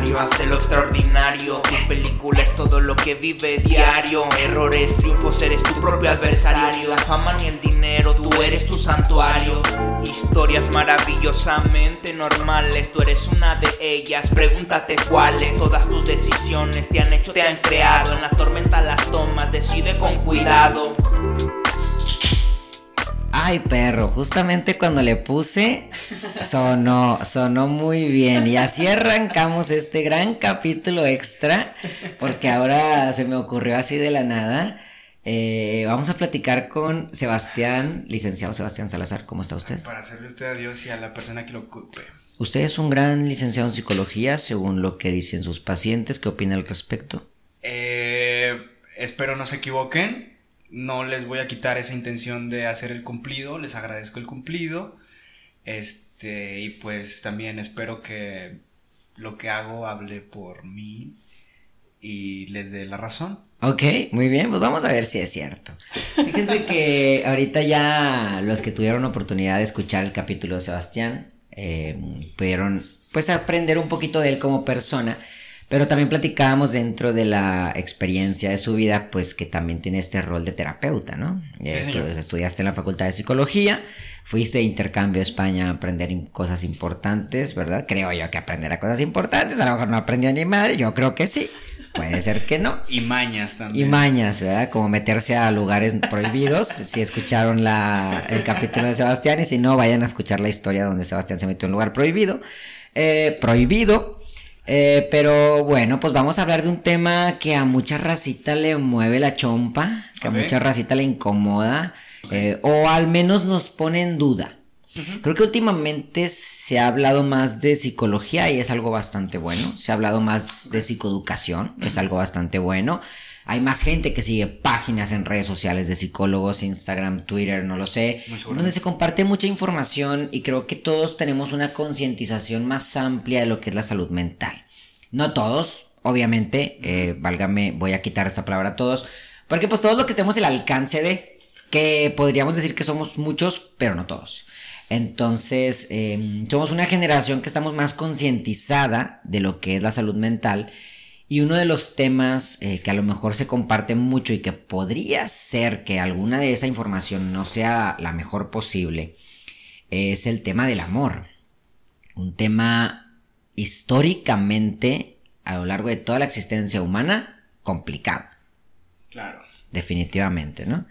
ordinario, hace lo extraordinario. Tu película es todo lo que vives diario. Errores, triunfos, eres tu propio adversario. La fama ni el dinero, tú eres tu santuario. Historias maravillosamente normales, tú eres una de ellas. Pregúntate cuáles. Todas tus decisiones te han hecho, te han creado. En la tormenta las tomas, decide con cuidado. Ay, perro, justamente cuando le puse, sonó, sonó muy bien. Y así arrancamos este gran capítulo extra, porque ahora se me ocurrió así de la nada. Eh, vamos a platicar con Sebastián, licenciado Sebastián Salazar. ¿Cómo está usted? Para hacerle usted a Dios y a la persona que lo ocupe. Usted es un gran licenciado en psicología, según lo que dicen sus pacientes. ¿Qué opina al respecto? Eh, espero no se equivoquen no les voy a quitar esa intención de hacer el cumplido, les agradezco el cumplido. Este, y pues también espero que lo que hago hable por mí y les dé la razón. Ok, muy bien, pues vamos a ver si es cierto. Fíjense que ahorita ya los que tuvieron oportunidad de escuchar el capítulo de Sebastián eh, pudieron pues aprender un poquito de él como persona pero también platicábamos dentro de la experiencia de su vida, pues que también tiene este rol de terapeuta, ¿no? estudiaste en la Facultad de Psicología, fuiste de intercambio a España a aprender cosas importantes, ¿verdad? Creo yo que aprenderá cosas importantes, a lo mejor no aprendió ni madre, yo creo que sí. Puede ser que no. Y mañas también. Y mañas, ¿verdad? Como meterse a lugares prohibidos. si escucharon la, el capítulo de Sebastián y si no, vayan a escuchar la historia donde Sebastián se metió en un lugar prohibido. Eh, prohibido eh, pero bueno, pues vamos a hablar de un tema que a mucha racita le mueve la chompa, que a mucha racita le incomoda, eh, o al menos nos pone en duda. Creo que últimamente se ha hablado más de psicología y es algo bastante bueno. Se ha hablado más de psicoeducación, es algo bastante bueno. Hay más gente que sigue páginas en redes sociales de psicólogos, Instagram, Twitter, no lo sé, donde se comparte mucha información y creo que todos tenemos una concientización más amplia de lo que es la salud mental. No todos, obviamente, eh, válgame, voy a quitar esta palabra a todos, porque pues todos lo que tenemos el alcance de, que podríamos decir que somos muchos, pero no todos. Entonces, em, somos una generación que estamos más concientizada de lo que es la salud mental y uno de los temas eh, que a lo mejor se comparte mucho y que podría ser que alguna de esa información no sea la mejor posible es el tema del amor. Un tema históricamente a lo largo de toda la existencia humana complicado. Claro. Definitivamente, ¿no?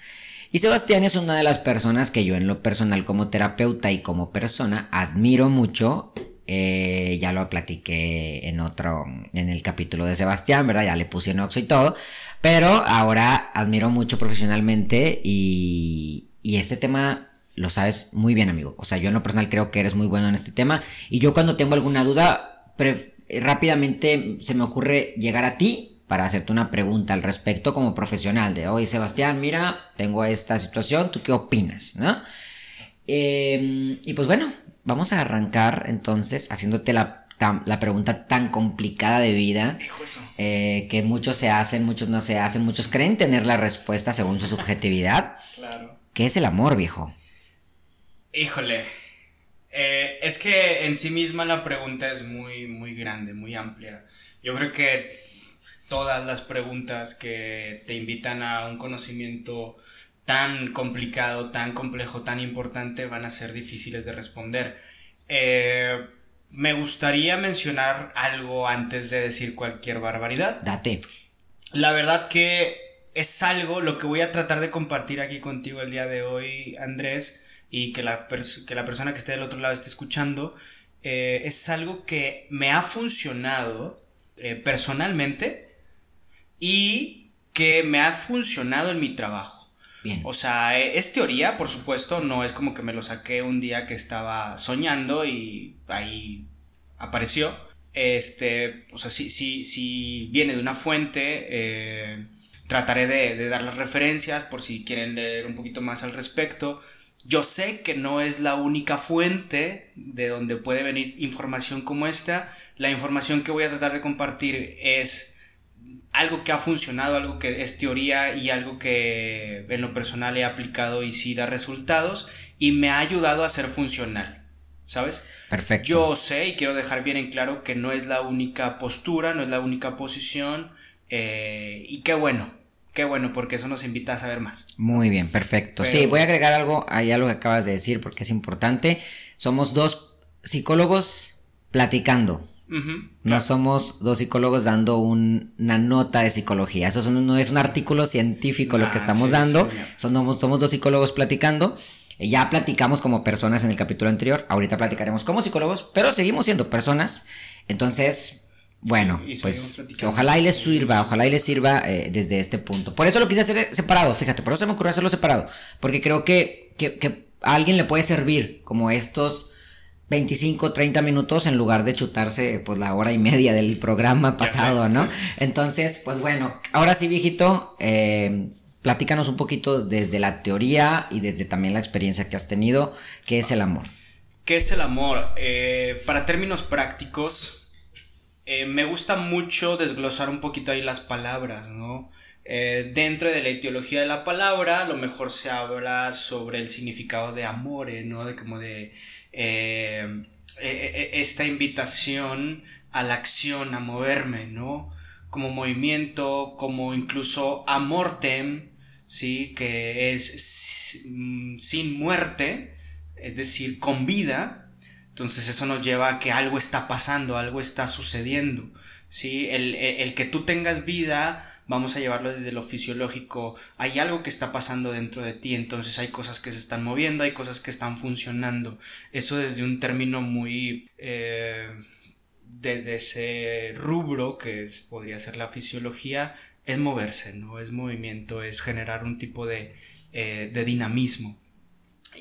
Y Sebastián es una de las personas que yo en lo personal como terapeuta y como persona admiro mucho eh, ya lo platiqué en otro, en el capítulo de Sebastián, ¿verdad? Ya le puse en Oxo y todo. Pero ahora admiro mucho profesionalmente y, y este tema lo sabes muy bien, amigo. O sea, yo en lo personal creo que eres muy bueno en este tema. Y yo cuando tengo alguna duda, rápidamente se me ocurre llegar a ti para hacerte una pregunta al respecto como profesional. De, oye, Sebastián, mira, tengo esta situación, ¿tú qué opinas? ¿No? Em, y pues bueno, Vamos a arrancar entonces haciéndote la, la pregunta tan complicada de vida eh, que muchos se hacen, muchos no se hacen, muchos creen tener la respuesta según su subjetividad. claro. ¿Qué es el amor, viejo? Híjole. Eh, es que en sí misma la pregunta es muy, muy grande, muy amplia. Yo creo que todas las preguntas que te invitan a un conocimiento tan complicado, tan complejo, tan importante van a ser difíciles de responder. Eh, me gustaría mencionar algo antes de decir cualquier barbaridad. Date. La verdad que es algo lo que voy a tratar de compartir aquí contigo el día de hoy, Andrés, y que la, que la persona que esté del otro lado esté escuchando, eh, es algo que me ha funcionado eh, personalmente y que me ha funcionado en mi trabajo. O sea, e, es teoría, por supuesto, no es como que me lo saqué un día que estaba soñando y ahí apareció. Este, o sea, si, si, si viene de una fuente, eh, trataré de, dar las referencias por si quieren leer un poquito más al respecto. Yo sé que no es la única fuente de donde puede venir información como esta. La información que voy a tratar de compartir es algo que ha funcionado, algo que es teoría y algo que en lo personal he aplicado y sí da resultados y me ha ayudado a ser funcional. ¿sabes? Perfecto. Yo sé y quiero dejar bien en claro que no es la única postura, no es la única posición, eh, y qué bueno, qué bueno, porque eso nos invita a saber más. Muy bien, perfecto. Sí, voy a agregar algo ahí a lo que acabas de decir porque es importante. Somos dos psicólogos platicando. No somos dos psicólogos dando una nota de psicología. Eso no es un artículo científico lo que Ah, estamos sí, dando. Somos, somos dos psicólogos platicando. Eh, Ya platicamos como personas en el capítulo anterior. Ahorita platicaremos como psicólogos, pero seguimos siendo personas. Entonces, bueno, Sí, pues platicando. ojalá y les sirva, ojalá y les sirva eh, desde este punto. Por eso lo quise hacer separado, fíjate, por eso se me ocurrió hacerlo separado. Porque creo que, que, que a alguien le puede servir como estos 25, 30 minutos en lugar de chutarse pues la hora y media del programa pasado, ¿no? Entonces, pues bueno, ahora sí, viejito, eh, platícanos un poquito desde la teoría y desde también la experiencia que has tenido, ¿qué es el amor? ¿Qué es el amor? Eh, para términos prácticos, eh, me gusta mucho desglosar un poquito ahí las palabras, ¿no? Eh, dentro de la etiología de la palabra, a lo mejor se habla sobre el significado de amore, ¿no? De como de eh, eh, eh, esta invitación a la acción, a moverme, ¿no? Como movimiento, como incluso amortem, ¿sí? Que es mm, sin muerte, es decir, con vida. Entonces eso nos lleva a que algo está pasando, algo está sucediendo. ¿sí? El- el que tú tengas vida, vamos a llevarlo desde lo fisiológico, hay algo que está pasando dentro de ti, entonces hay cosas que se están moviendo, hay cosas que están funcionando. Eso desde un término muy... eh, desde ese rubro que podría ser la fisiología, es moverse, ¿no? Es movimiento, es generar un tipo de, eh, de dinamismo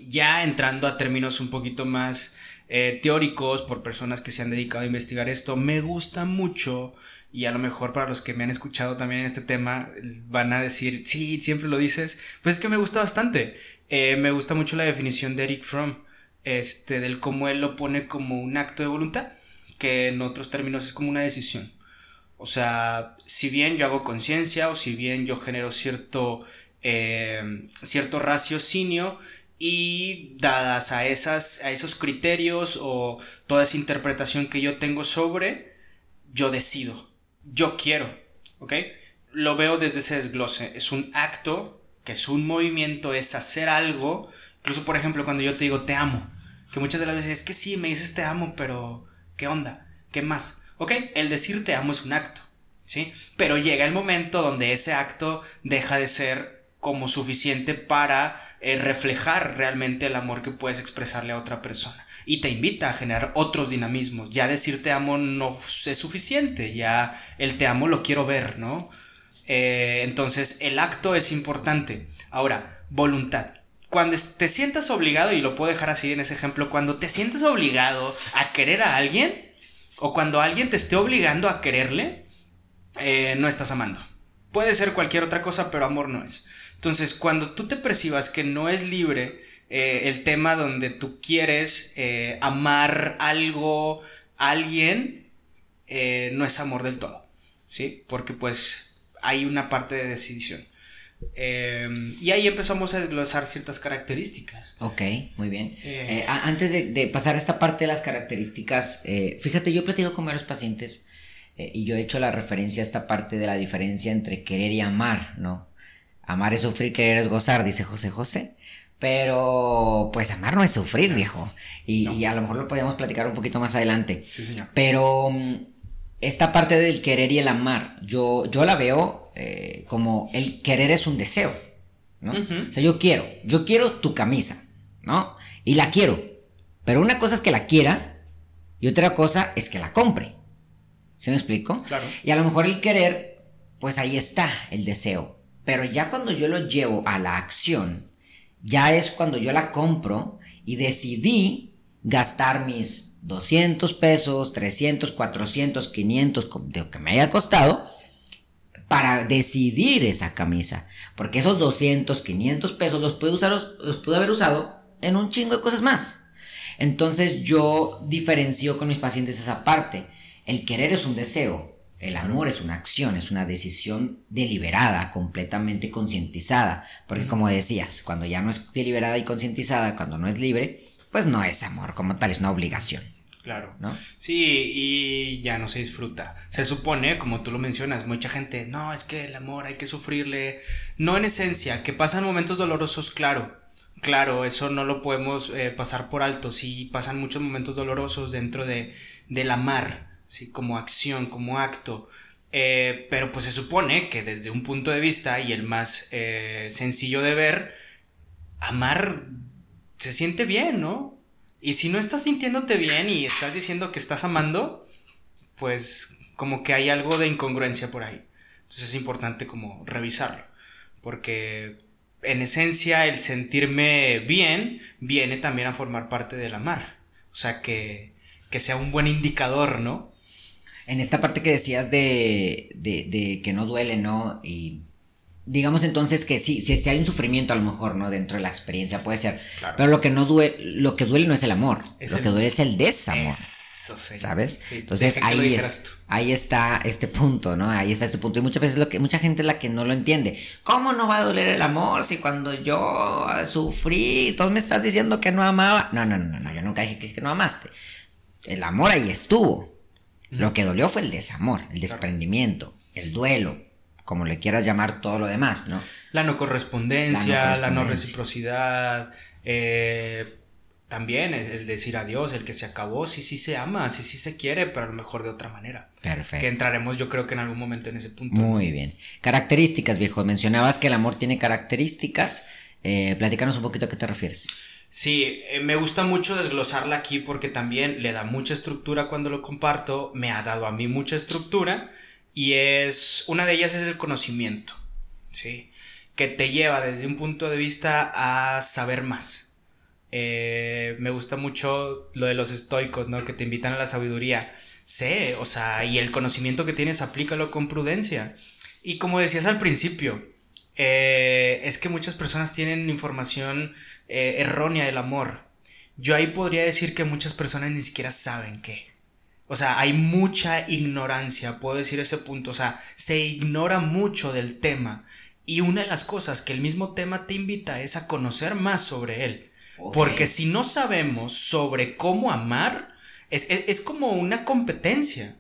ya entrando a términos un poquito más eh, teóricos por personas que se han dedicado a investigar esto, me gusta mucho y a lo mejor para los que me han escuchado también en este tema van a decir, sí, siempre lo dices, pues es que me gusta bastante. Eh, me gusta mucho la definición de Eric Fromm, este, del cómo él lo pone como un acto de voluntad, que en otros términos es como una decisión. O sea, si bien yo hago conciencia o si bien yo genero cierto, eh, cierto raciocinio y dadas a, esas, a esos criterios o toda esa interpretación que yo tengo sobre, yo decido, yo quiero, ¿ok? Lo veo desde ese desglose, es un acto, que es un movimiento, es hacer algo, incluso por ejemplo cuando yo te digo te amo, que muchas de las veces es que sí, me dices te amo, pero ¿qué onda? ¿Qué más? Ok, el decir te amo es un acto, ¿sí? Pero llega el momento donde ese acto deja de ser como suficiente para eh, reflejar realmente el amor que puedes expresarle a otra persona. Y te invita a generar otros dinamismos. Ya decir te amo no es suficiente, ya el te amo lo quiero ver, ¿no? Eh, entonces el acto es importante. Ahora, voluntad. Cuando te sientas obligado, y lo puedo dejar así en ese ejemplo, cuando te sientes obligado a querer a alguien, o cuando alguien te esté obligando a quererle, eh, no estás amando. Puede ser cualquier otra cosa, pero amor no es. Entonces, cuando tú te percibas que no es libre eh, el tema donde tú quieres eh, amar algo, alguien, eh, no es amor del todo, ¿sí? Porque pues hay una parte de decisión. Eh, y ahí empezamos a desglosar ciertas características. Ok, muy bien. Eh. Eh, a- antes de, de pasar a esta parte de las características, fíjate, yo he platicado con varios pacientes y yo he hecho la referencia a esta parte de la diferencia entre querer y amar, ¿no? Amar es sufrir, querer es gozar, dice José José. Pero, pues amar no es sufrir, viejo. Y, y a lo mejor lo podríamos platicar un poquito más adelante. Sí, señor. Pero mm, esta parte del querer y el amar, yo, yo la veo eh, como el querer es un deseo, ¿no? O sea, yo quiero, yo quiero tu camisa, ¿no? Y la quiero. Pero una cosa es que la quiera y otra cosa es que la compre. ¿Se me explico? Claro. Y a lo mejor el querer, pues ahí está el deseo. Pero ya cuando yo lo llevo a la acción, ya es cuando yo la compro y decidí gastar mis 200 pesos, 300, 400, 500, co- de lo que me haya costado, para decidir esa camisa. Porque esos 200, 500 pesos los pude, usar, los pude haber usado en un chingo de cosas más. Entonces yo diferencio con mis pacientes esa parte. El querer es un deseo, el amor es una acción, es una decisión deliberada, completamente concientizada. Porque como decías, cuando ya no es deliberada y concientizada, cuando no es libre, pues no es amor como tal, es una obligación. Claro. ¿No? Sí, y ya no se disfruta. Se supone, como tú lo mencionas, mucha gente, no, es que el amor hay que sufrirle. No en esencia, que pasan momentos dolorosos, claro. Claro, eso no lo podemos eh, pasar por alto. Sí, pasan muchos momentos dolorosos dentro de, del amar, ¿sí? como acción, como acto. Eh, pero pues se supone que desde un punto de vista y el más eh, sencillo de ver, amar se siente bien, ¿no? Y si no estás sintiéndote bien y estás diciendo que estás amando, pues como que hay algo de incongruencia por ahí. Entonces es importante como revisarlo. Porque en esencia el sentirme bien viene también a formar parte del amar. O sea que, que sea un buen indicador, ¿no? En esta parte que decías de, de, de que no duele, ¿no? Y digamos entonces que sí, si, hay un sufrimiento a lo mejor, ¿no? Dentro de la experiencia puede ser. Pero lo que no duele, lo que duele no es el amor, lo que duele es el desamor. ¿Sabes? entonces ahí es, ahí está este punto, ¿no? Ahí está este punto. Y muchas veces lo que, mucha gente es la que no lo entiende. ¿Cómo no va a doler el amor si cuando yo sufrí, tú me estás diciendo que no amaba? No, no, no, no, yo nunca dije que, no amaste. El amor ahí estuvo. Lo que dolió fue el desamor, el desprendimiento, el duelo, como le quieras llamar todo lo demás, ¿no? La no correspondencia, la no, reciprocidad, eh, también el decir adiós, el que se acabó, sí, sí se ama, sí, sí se quiere, pero a lo mejor de otra manera. Perfecto. Que entraremos yo creo que en algún momento en ese punto. Muy bien. Características, viejo. Mencionabas que el amor tiene características. Eh, platícanos un poquito a qué te refieres. Sí, eh, me gusta mucho desglosarla aquí porque también le da mucha estructura cuando lo comparto, me ha dado a mí mucha estructura y es, una de ellas es el conocimiento, ¿sí? Que te lleva desde un punto de vista a saber más. Eh, me gusta mucho lo de los estoicos, ¿no? Que te invitan a la sabiduría. Sé, o sea, y el conocimiento que tienes, aplícalo con prudencia. Y como decías al principio, eh, es que muchas personas tienen información eh, errónea del amor. Yo ahí podría decir que muchas personas ni siquiera saben qué. O sea, hay mucha ignorancia, puedo decir ese punto. O sea, se ignora mucho del tema. Y una de las cosas que el mismo tema te invita es a conocer más sobre él. Porque si no sabemos sobre cómo amar, es, es, como una competencia.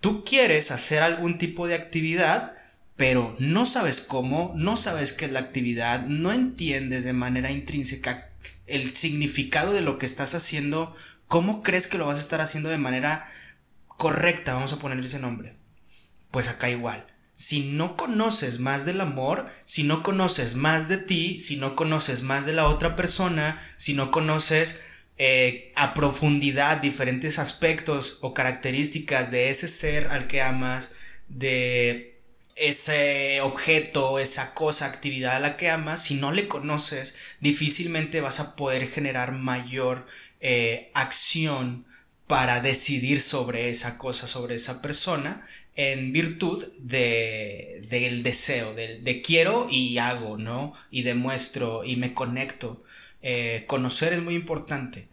Tú quieres hacer algún tipo de actividad, pero no sabes cómo, no sabes qué es la actividad, no entiendes de manera intrínseca el significado de lo que estás haciendo, ¿cómo crees que lo vas a estar haciendo de manera correcta, vamos a ponerle ese nombre. Pues acá igual. Si no conoces más del amor, si no conoces más de ti, si no conoces más de la otra persona, si no conoces eh, a profundidad diferentes aspectos o características de ese ser al que amas, de ese objeto, esa cosa, actividad a la que amas, si no le conoces, difícilmente vas a poder generar mayor eh, acción para decidir sobre esa cosa, sobre esa persona, en virtud de, del deseo, de, quiero y hago, ¿no? Y demuestro y me conecto. Eh, conocer es muy importante.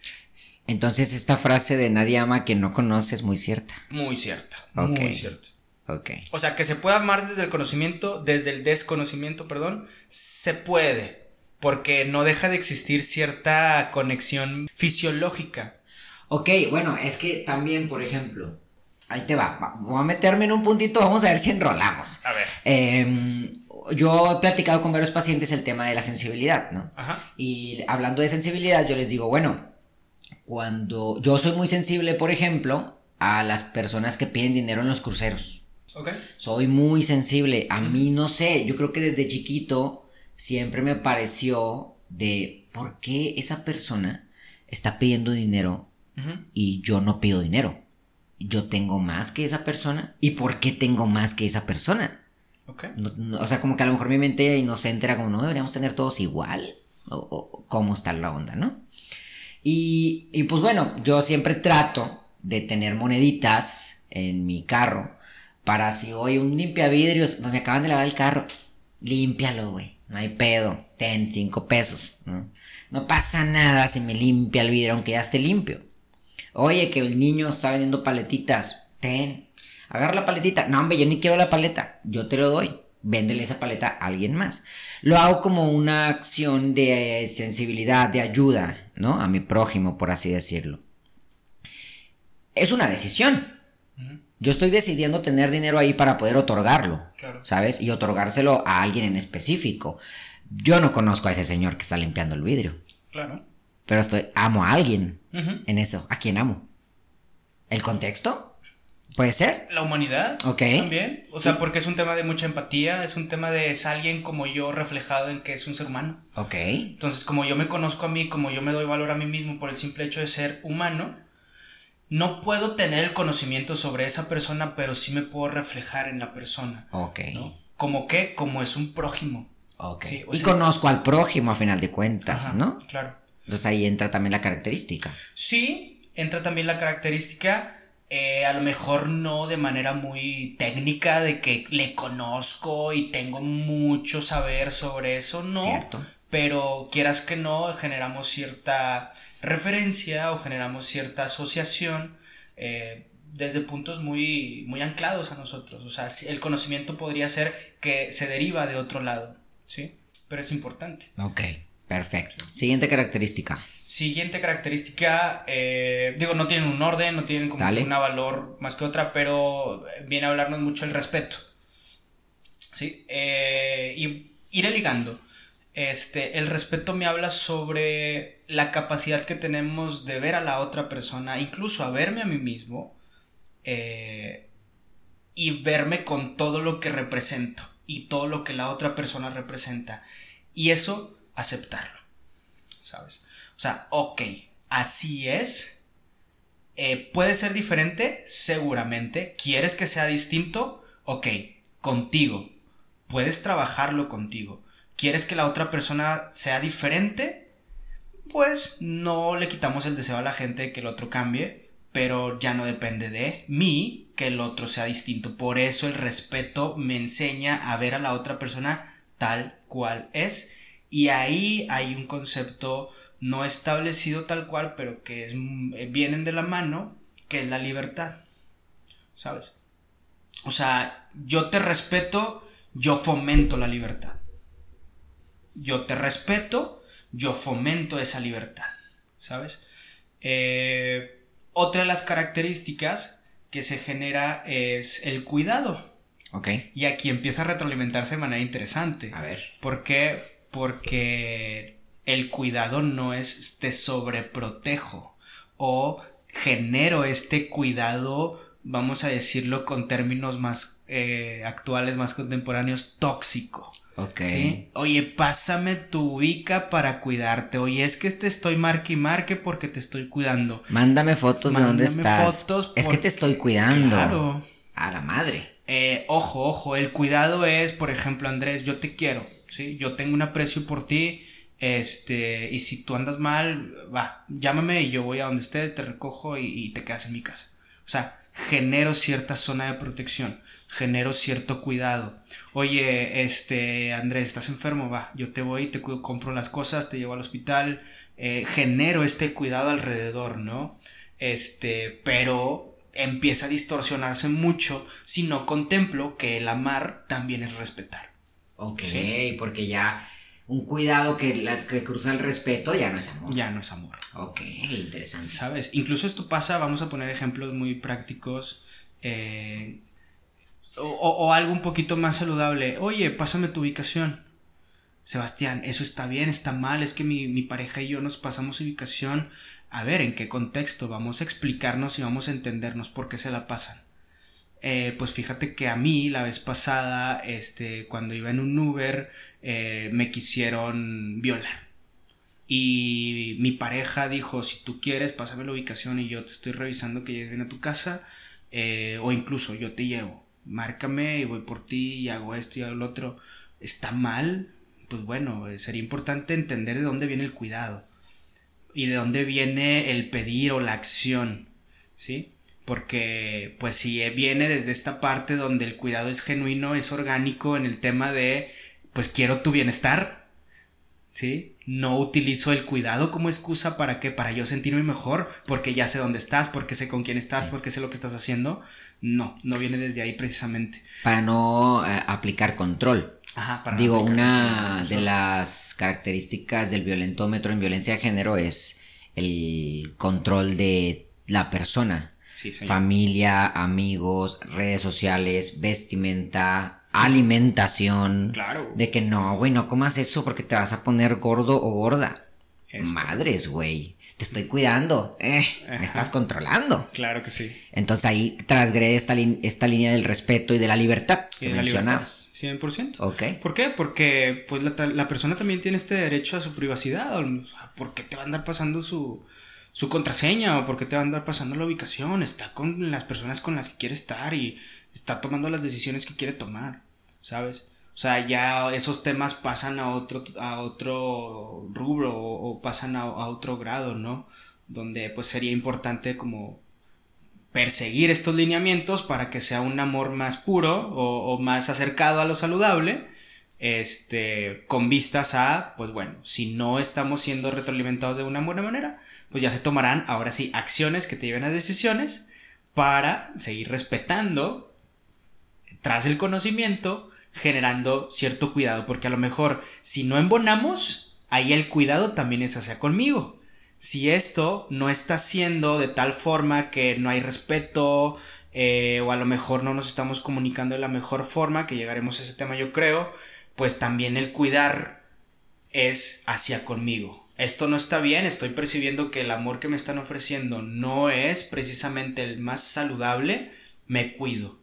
Entonces esta frase de nadie ama a quien no conoce es muy cierta. Muy cierta. Muy cierta. Ok. O sea, que se puede amar desde el conocimiento, desde el desconocimiento, perdón, se puede. Porque no deja de existir cierta conexión fisiológica Ok, bueno, es que también, por ejemplo, ahí te va, voy a meterme en un puntito, vamos a ver si enrolamos. A ver. Em, yo he platicado con varios pacientes el tema de la sensibilidad, ¿no? Ajá. Y hablando de sensibilidad, yo les digo, bueno, cuando yo soy muy sensible, por ejemplo, a las personas que piden dinero en los cruceros. Soy muy sensible. A mí no sé, yo creo que desde chiquito siempre me pareció de por qué esa persona está pidiendo dinero y yo no pido dinero. Yo tengo más que esa persona. ¿Y por qué tengo más que esa persona? o sea, como que a lo mejor mi mente inocente era como, no deberíamos tener todos igual. O, cómo está la onda, ¿no? Y, y pues bueno, yo siempre trato de tener moneditas en mi carro para si hoy un limpia vidrios, me acaban de lavar el carro, límpialo, güey, no hay pedo, ten cinco pesos, ¿no? No pasa nada si me limpia el vidrio aunque ya esté limpio. Oye, que el niño está vendiendo paletitas. Ten. Agarra la paletita. No, hombre, yo ni quiero la paleta. Yo te lo doy. Véndele esa paleta a alguien más. Lo hago como una acción de sensibilidad, de ayuda. ¿no? A mi prójimo, por así decirlo. Es una decisión. Yo estoy decidiendo tener dinero ahí para poder otorgarlo, Claro. ¿sabes? Y otorgárselo a alguien en específico. Yo no conozco a ese señor que está limpiando el vidrio, Claro. pero estoy amo a alguien en eso. ¿A quién amo? ¿El contexto? ¿Puede ser? La humanidad Ok. también. O sea, porque es un tema de mucha empatía, es un tema de es alguien como yo reflejado en que es un ser humano. Ok. Entonces, como yo me conozco a mí, como yo me doy valor a mí mismo por el simple hecho de ser humano, no puedo tener el conocimiento sobre esa persona, pero sí me puedo reflejar en la persona. Ok. ¿no? ¿Como qué? Como es un prójimo. Ok. Sí, y sea- conozco al prójimo a final de cuentas, Ajá, ¿no? Claro. Entonces ahí entra también la característica. Sí, entra también la característica, eh, a lo mejor no de manera muy técnica, de que le conozco y tengo mucho saber sobre eso, no. Cierto. Pero quieras que no, generamos cierta referencia o generamos cierta asociación eh, desde puntos muy, muy anclados a nosotros. O sea, el conocimiento podría ser que se deriva de otro lado, ¿sí? Pero es importante. Ok. Perfecto. Siguiente característica. Siguiente característica, eh, digo, no tienen un orden, no tienen como Dale. una valor más que otra, pero viene a hablarnos mucho el respeto. ¿Sí? Eh, y iré ligando. Este, el respeto me habla sobre la capacidad que tenemos de ver a la otra persona, incluso a verme a mí mismo, eh, y verme con todo lo que represento y todo lo que la otra persona representa. Y eso, aceptarlo. ¿Sabes? O sea, ok, así es. Eh, ¿Puede ser diferente? Seguramente. ¿Quieres que sea distinto? Ok, contigo. Puedes trabajarlo contigo. ¿Quieres que la otra persona sea diferente? Pues no le quitamos el deseo a la gente de que el otro cambie, pero ya no depende de mí que el otro sea distinto. Por eso el respeto me enseña a ver a la otra persona tal cual es. Y ahí hay un concepto no establecido tal cual, pero que es, eh, vienen de la mano, que es la libertad. ¿Sabes? O sea, yo te respeto, yo fomento la libertad. Yo te respeto, yo fomento esa libertad. ¿Sabes? Eh, otra de las características que se genera es el cuidado. Ok. Y aquí empieza a retroalimentarse de manera interesante. A ver. ¿Por qué? Porque el cuidado no es te sobreprotejo o genero este cuidado, vamos a decirlo con términos más eh, actuales, más contemporáneos, tóxico. Ok. ¿sí? Oye, pásame tu ubica para cuidarte. Oye, es que te estoy marque y marque porque te estoy cuidando. Mándame fotos de dónde Mándame estás. fotos es que te estoy cuidando. Claro. A la madre. Eh, ojo, ojo, el cuidado es, por ejemplo, Andrés, yo te quiero, ¿sí? Yo tengo un aprecio por ti, este, y si tú andas mal, va, llámame y yo voy a donde estés, te recojo y, y te quedas en mi casa. O sea, genero cierta zona de protección, genero cierto cuidado. Oye, este, Andrés, estás enfermo, va, yo te voy, te cuido, compro las cosas, te llevo al hospital, eh, genero este cuidado alrededor, ¿no? Este, pero empieza a distorsionarse mucho si no contemplo que el amar también es respetar. Ok, Sí. porque ya un cuidado que, la, que cruza el respeto ya no es amor. Ya no es amor. Ok, interesante. ¿Sabes? Incluso esto pasa, vamos a poner ejemplos muy prácticos. eh, o, o- algo un poquito más saludable. Oye, pásame tu ubicación. Sebastián, eso está bien, está mal, es que mi, mi pareja y yo nos pasamos ubicación. A ver, ¿en qué contexto? Vamos a explicarnos y vamos a entendernos por qué se la pasan. Eh, pues fíjate que a mí la vez pasada, este, cuando iba en un Uber, eh, me quisieron violar. Y mi pareja dijo, si tú quieres, pásame la ubicación y yo te estoy revisando que llegues bien a tu casa. eh, o incluso yo te llevo. Márcame y voy por ti y hago esto y hago lo otro. ¿Está mal? Pues bueno, eh, sería importante entender de dónde viene el cuidado. Y de dónde viene el pedir o la acción. ¿Sí? Porque pues si viene desde esta parte donde el cuidado es genuino, es orgánico en el tema de pues quiero tu bienestar, ¿sí? No utilizo el cuidado como excusa para que para yo sentirme mejor, porque ya sé dónde estás, porque sé con quién estás, porque sé lo que estás haciendo. No, no viene desde ahí precisamente. Para no eh, aplicar control. Ajá, para Digo, una de las características del violentómetro en violencia de género es el control de la persona. Sí, señor. Familia, amigos, redes sociales, vestimenta, alimentación. Claro. De que no, güey, no comas eso porque te vas a poner gordo o gorda. Es Madres, güey. Te estoy cuidando. Eh, me estás controlando. Claro que sí. Entonces ahí transgrede esta, esta línea del respeto y de la libertad Y que de la libertad. mencionabas. 100%. Ok. ¿Por qué? Porque pues la, la persona también tiene este derecho a su privacidad. o sea, ¿Por qué te va a andar pasando su, su contraseña? ¿O por qué te va a andar pasando la ubicación? Está con las personas con las que quiere estar y está tomando las decisiones que quiere tomar, ¿sabes? O sea, ya esos temas pasan a otro, a otro rubro o, pasan a, a otro grado, ¿no? Donde pues sería importante como perseguir estos lineamientos para que sea un amor más puro o, o más acercado a lo saludable, este, con vistas a, pues bueno, si no estamos siendo retroalimentados de una buena manera, pues ya se tomarán ahora sí acciones que te lleven a decisiones para seguir respetando tras el conocimiento, generando cierto cuidado, porque a lo mejor si no embonamos, ahí el cuidado también es hacia conmigo. Si esto no está haciendo de tal forma que no hay respeto, eh, o a lo mejor no nos estamos comunicando de la mejor forma, que llegaremos a ese tema yo creo, pues también el cuidar es hacia conmigo. Esto no está bien, estoy percibiendo que el amor que me están ofreciendo no es precisamente el más saludable, me cuido.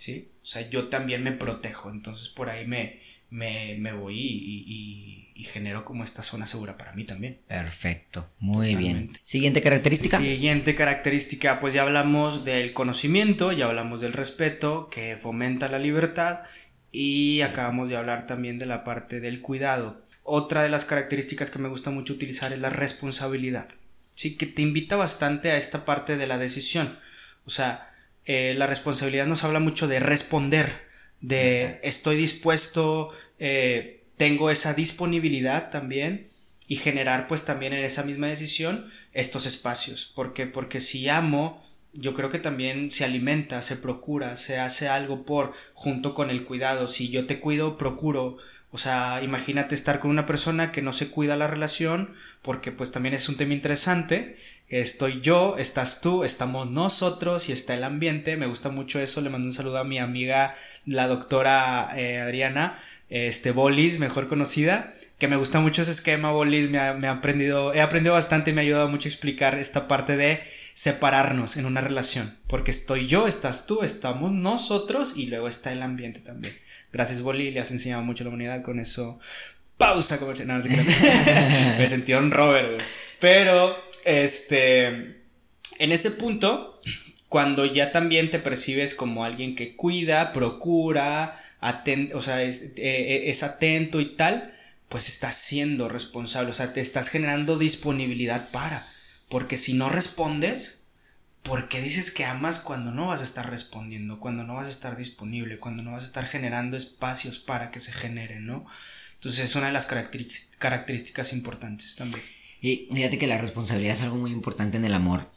¿Sí? O sea, yo también me protejo, entonces por ahí me, me, me voy y, y- y genero como esta zona segura para mí también. Perfecto, muy bien. Siguiente característica. Siguiente característica, pues ya hablamos del conocimiento, ya hablamos del respeto, que fomenta la libertad, y acabamos de hablar también de la parte del cuidado. Otra de las características que me gusta mucho utilizar es la responsabilidad. Sí, que te invita bastante a esta parte de la decisión. O sea, eh, la responsabilidad nos habla mucho de responder, de Exacto. estoy dispuesto, eh, tengo esa disponibilidad también y generar pues también en esa misma decisión estos espacios. porque Porque si amo, yo creo que también se alimenta, se procura, se hace algo por, junto con el cuidado. Si yo te cuido, procuro. O sea, imagínate estar con una persona que no se cuida la relación, porque pues también es un tema interesante. Estoy yo, estás tú, estamos nosotros y está el ambiente. Me gusta mucho eso. Le mando un saludo a mi amiga, la doctora eh, Adriana, este Bolis, mejor conocida. Que me gusta mucho ese esquema, Bolis. Me ha, me ha aprendido, he aprendido bastante y me ha ayudado mucho a explicar esta parte de separarnos en una relación. Porque estoy yo, estás tú, estamos nosotros y luego está el ambiente también. Gracias, Boli, le has enseñado mucho a la humanidad con eso. Pausa comercial. No, no. Me sentí un Robert. Pero, este, en ese punto, cuando ya también te percibes como alguien que cuida, procura, aten- o sea, es, eh, es atento y tal, pues estás siendo responsable, o sea, te estás generando disponibilidad para. Porque si no respondes, ¿por qué dices que amas cuando no vas a estar respondiendo, cuando no vas a estar disponible, cuando no vas a estar generando espacios para que se generen, ¿no? Entonces es una de las características importantes también. Y fíjate que la responsabilidad es algo muy importante en el amor,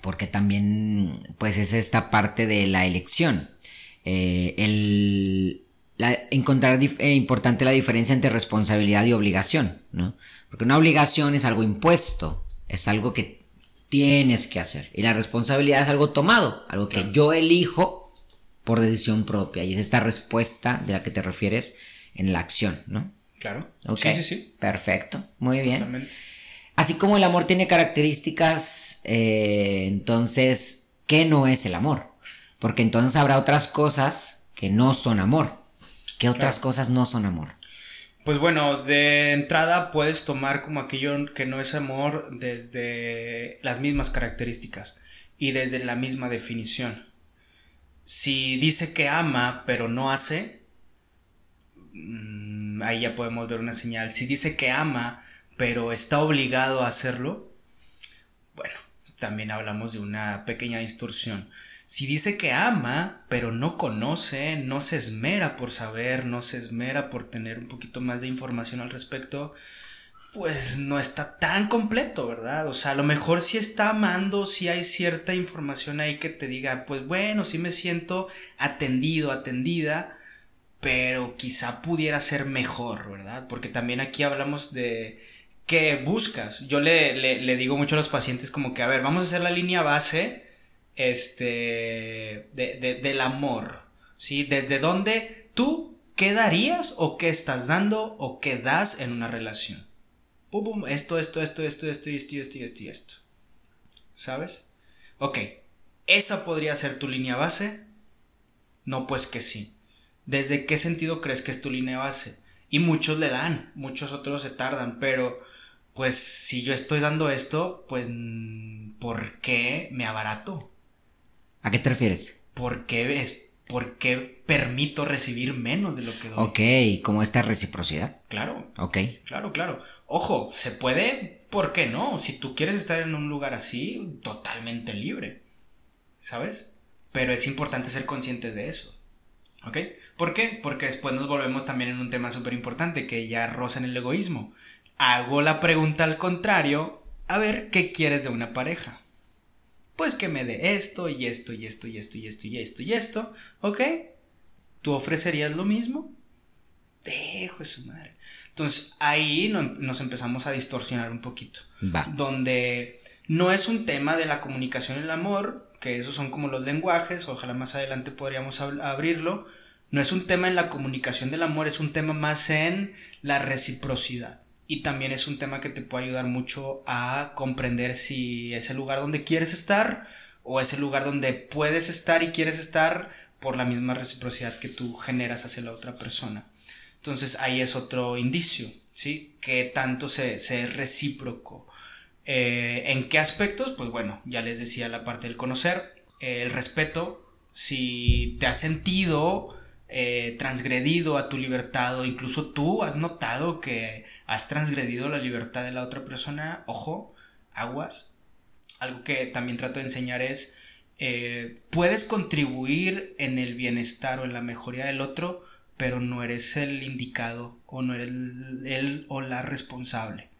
porque también, pues, es esta parte de la elección. Eh, el, encontrar eh, importante la diferencia entre responsabilidad y obligación, ¿no? Porque una obligación es algo impuesto, es algo que tienes que hacer, y la responsabilidad es algo tomado, algo que yo elijo por decisión propia, y es esta respuesta de la que te refieres en la acción, ¿no? Claro. Sí, sí, sí. Perfecto, muy bien. Así como el amor tiene características, eh, entonces, ¿qué no es el amor? Porque entonces habrá otras cosas que no son amor. ¿Qué otras Claro. cosas no son amor? Pues bueno, de entrada puedes tomar como aquello que no es amor desde las mismas características y desde la misma definición. Si dice que ama pero no hace, mm, ahí ya podemos ver una señal. Si dice que ama pero está obligado a hacerlo, bueno, también hablamos de una pequeña distorsión. Si dice que ama, pero no conoce, no se esmera por saber, no se esmera por tener un poquito más de información al respecto, pues no está tan completo, ¿verdad? O sea, a lo mejor sí está amando, sí hay cierta información ahí que te diga, pues bueno, sí me siento atendido, atendida, pero quizá pudiera ser mejor, ¿verdad? Porque también aquí hablamos de ¿qué buscas? Yo le, le, digo mucho a los pacientes como que, a ver, vamos a hacer la línea base este, de, del amor, ¿sí? Desde dónde tú, ¿qué darías o qué estás dando o qué das en una relación? Pum, esto, esto, esto, esto, esto, esto, esto, esto, esto. ¿Sabes? Ok, ¿esa podría ser tu línea base? No, pues que sí. ¿Desde qué sentido crees que es tu línea base? Y muchos le dan, muchos otros se tardan, pero pues si yo estoy dando esto, pues ¿por qué me abarato? ¿A qué te refieres? ¿Por qué, es, ¿Por qué permito recibir menos de lo que doy? Ok, como esta reciprocidad. Claro. Ok. Claro, claro. Ojo, se puede, ¿por qué no? Si tú quieres estar en un lugar así, totalmente libre. ¿Sabes? Pero es importante ser consciente de eso. ¿Ok? ¿Por qué? Porque después nos volvemos también en un tema súper importante que ya roza en el egoísmo. Hago la pregunta al contrario, a ver qué quieres de una pareja. Pues que me dé esto y esto y esto y esto y esto y esto y esto, ¿ok? ¿Tú ofrecerías lo mismo? Dejo de su madre. Entonces ahí nos empezamos a distorsionar un poquito. Va. Donde no es un tema de la comunicación y el amor, que esos son como los lenguajes, ojalá más adelante podríamos abrirlo. No es un tema en la comunicación del amor, es un tema más en la reciprocidad. Y también es un tema que te puede ayudar mucho a comprender si es el lugar donde quieres estar o es el lugar donde puedes estar y quieres estar por la misma reciprocidad que tú generas hacia la otra persona. Entonces ahí es otro indicio, ¿sí? Que tanto se, se es recíproco eh, ¿En qué aspectos? Pues bueno, ya les decía la parte del conocer, el respeto, si te has sentido eh, transgredido a tu libertad o incluso tú has notado que has transgredido la libertad de la otra persona, ojo, aguas. Algo que también trato de enseñar es, eh, puedes contribuir en el bienestar o en la mejoría del otro, pero no eres el indicado o no eres el o la responsable.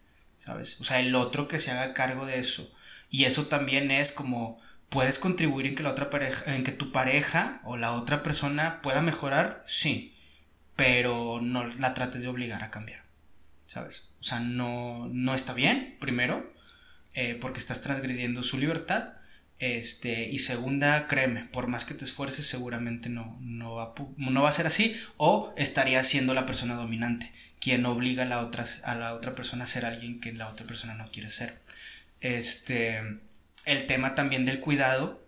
¿sabes? O sea, el otro que se haga cargo de eso. Y eso también es como puedes contribuir en que la otra pareja, en que tu pareja o la otra persona pueda mejorar, sí, pero no la trates de obligar a cambiar, ¿sabes? O sea, no, no está bien, primero, eh, porque estás transgrediendo su libertad, este, y segunda, créeme, por más que te esfuerces, seguramente no, no, va, no va a ser así, o estaría siendo la persona dominante quien obliga a la, otra, a la otra persona a ser alguien que la otra persona no quiere ser. Este, el tema también del cuidado,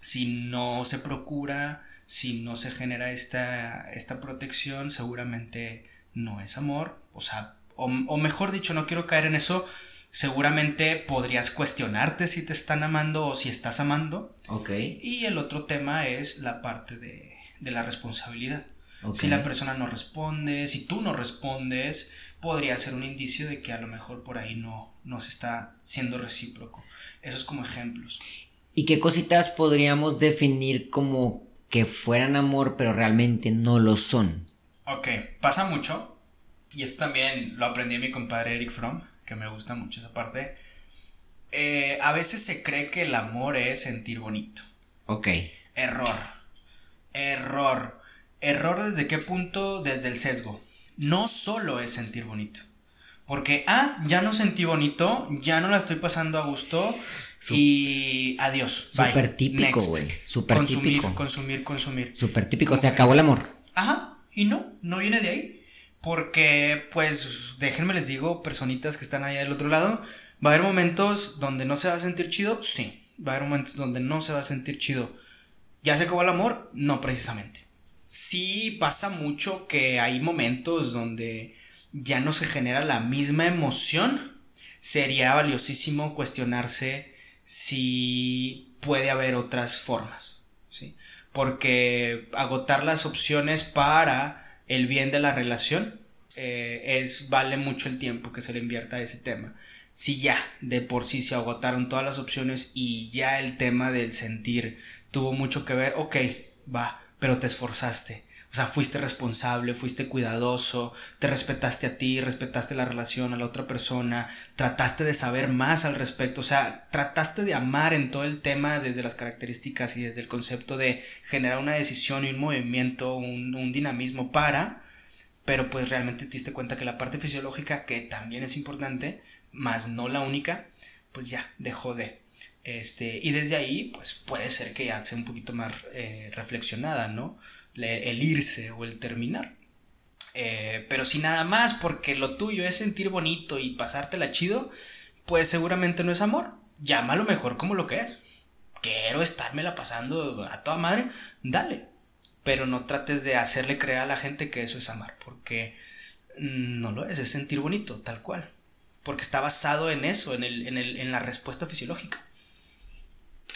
si no se procura, si no se genera esta, esta protección, seguramente no es amor, o sea, o, o mejor dicho, no quiero caer en eso, seguramente podrías cuestionarte si te están amando o si estás amando. Ok. Y el otro tema es la parte de, de la responsabilidad. Si la persona no responde, si tú no respondes, podría ser un indicio de que a lo mejor por ahí no, no se está siendo recíproco. Eso es como ejemplos. ¿Y qué cositas podríamos definir como que fueran amor, pero realmente no lo son? Ok, pasa mucho. Y esto también lo aprendí de mi compadre Eric Fromm, que me gusta mucho esa parte. Eh, a veces se cree que el amor es sentir bonito. Ok. Error. Error. Error desde qué punto? Desde el sesgo. No solo es sentir bonito. Porque, ah, ya no sentí bonito, ya no la estoy pasando a gusto y adiós. Súper típico, güey. Súper consumir, típico. Consumir, consumir, Súper típico, se acabó el amor. Ajá, y no, no viene de ahí. Porque, pues, déjenme les digo, personitas que están allá del otro lado, va a haber momentos donde no se va a sentir chido, sí. Va a haber momentos donde no se va a sentir chido. ¿Ya se acabó el amor? No, precisamente sí pasa mucho que hay momentos donde ya no se genera la misma emoción. Sería valiosísimo cuestionarse si puede haber otras formas, ¿sí? Porque agotar las opciones para el bien de la relación eh, es, vale mucho el tiempo que se le invierta a ese tema. Si ya de por sí se agotaron todas las opciones y ya el tema del sentir tuvo mucho que ver, ok, va, pero te esforzaste. O sea, fuiste responsable, fuiste cuidadoso, te respetaste a ti, respetaste la relación a la otra persona, trataste de saber más al respecto, o sea, trataste de amar en todo el tema desde las características y desde el concepto de generar una decisión y un movimiento, un, dinamismo para, pero pues realmente te diste cuenta que la parte fisiológica, que también es importante, más no la única, pues ya dejó de. Este, y desde ahí, pues puede ser que ya sea un poquito más eh, reflexionada, ¿no? El irse o el terminar. Eh, pero si nada más porque lo tuyo es sentir bonito y pasártela chido, pues seguramente no es amor. Llámalo mejor como lo que es. Quiero estármela pasando a toda madre, dale. Pero no trates de hacerle creer a la gente que eso es amar, porque no lo es, es sentir bonito, tal cual. Porque está basado en eso, en, el, en, el, en la respuesta fisiológica.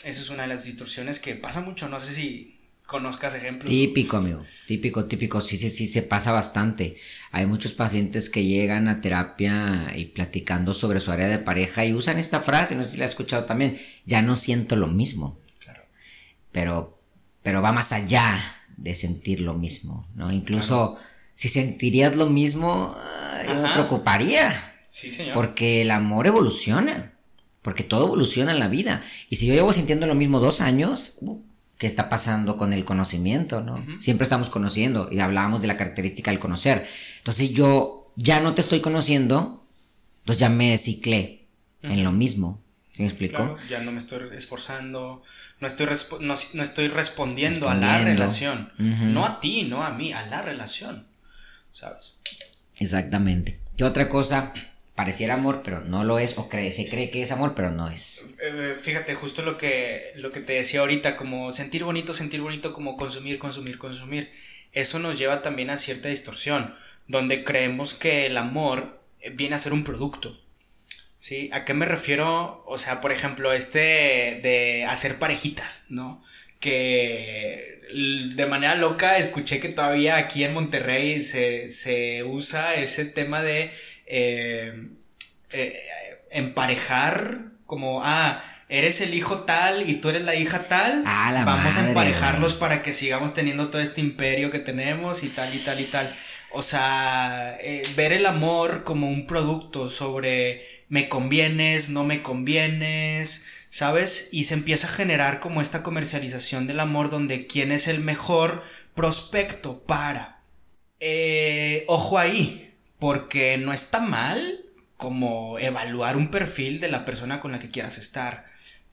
Esa es una de las distorsiones que pasa mucho. No sé si conozcas ejemplos. Típico, amigo. Típico, típico. Sí, sí, sí, se pasa bastante. Hay muchos pacientes que llegan a terapia y platicando sobre su área de pareja y usan esta frase, no sé si la has escuchado también, ya no siento lo mismo. Claro. Pero, pero va más allá de sentir lo mismo, ¿no? Incluso si sentirías lo mismo, yo me preocuparía. Sí, señor. Porque el amor evoluciona. Porque todo evoluciona en la vida. Y si yo llevo sintiendo lo mismo dos años, uh, qué está pasando con el conocimiento, ¿no? Siempre estamos conociendo y hablábamos de la característica del conocer. Entonces yo ya no te estoy conociendo, entonces ya me ciclé en lo mismo. ¿Sí me explico? ya no me estoy esforzando, no estoy, no, estoy respondiendo, a la relación. No a ti, no a mí, a la relación. ¿Sabes? Exactamente. ¿Qué otra cosa pareciera amor, pero no lo es, o cree, se cree que es amor, pero no es. Eh, fíjate, justo lo que, lo que te decía ahorita, como sentir bonito, sentir bonito, como consumir, consumir, consumir. Eso nos lleva también a cierta distorsión, donde creemos que el amor viene a ser un producto. ¿Sí? ¿A qué me refiero? O sea, por ejemplo, este de hacer parejitas, ¿no? que de manera loca escuché que todavía aquí en Monterrey se, se usa ese tema de eh, eh, emparejar como, ah, eres el hijo tal y tú eres la hija tal, ah, vamos a emparejarlos para que sigamos teniendo todo este imperio que tenemos y tal y tal y tal. O sea, eh, ver el amor como un producto sobre me convienes, no me convienes, ¿sabes? Y se empieza a generar como esta comercialización del amor donde quién es el mejor prospecto para. ojo ahí, porque no está mal como evaluar un perfil de la persona con la que quieras estar.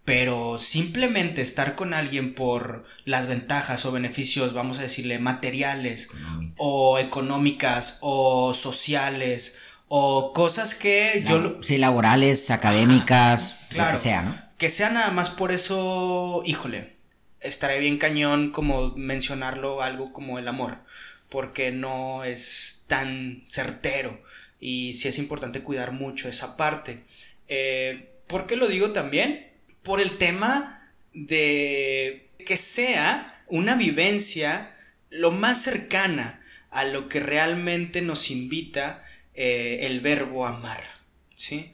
Pero simplemente estar con alguien por las ventajas o beneficios, vamos a decirle, materiales o económicas o sociales o cosas que yo... Sí, laborales, académicas, claro, lo que sea, ¿no? Que sea nada más por eso, híjole, estaré bien cañón como mencionarlo algo como el amor porque no es tan certero y sí es importante cuidar mucho esa parte. Eh, ¿Por qué lo digo también? Por el tema de que sea una vivencia lo más cercana a lo que realmente nos invita eh, el verbo amar, ¿sí?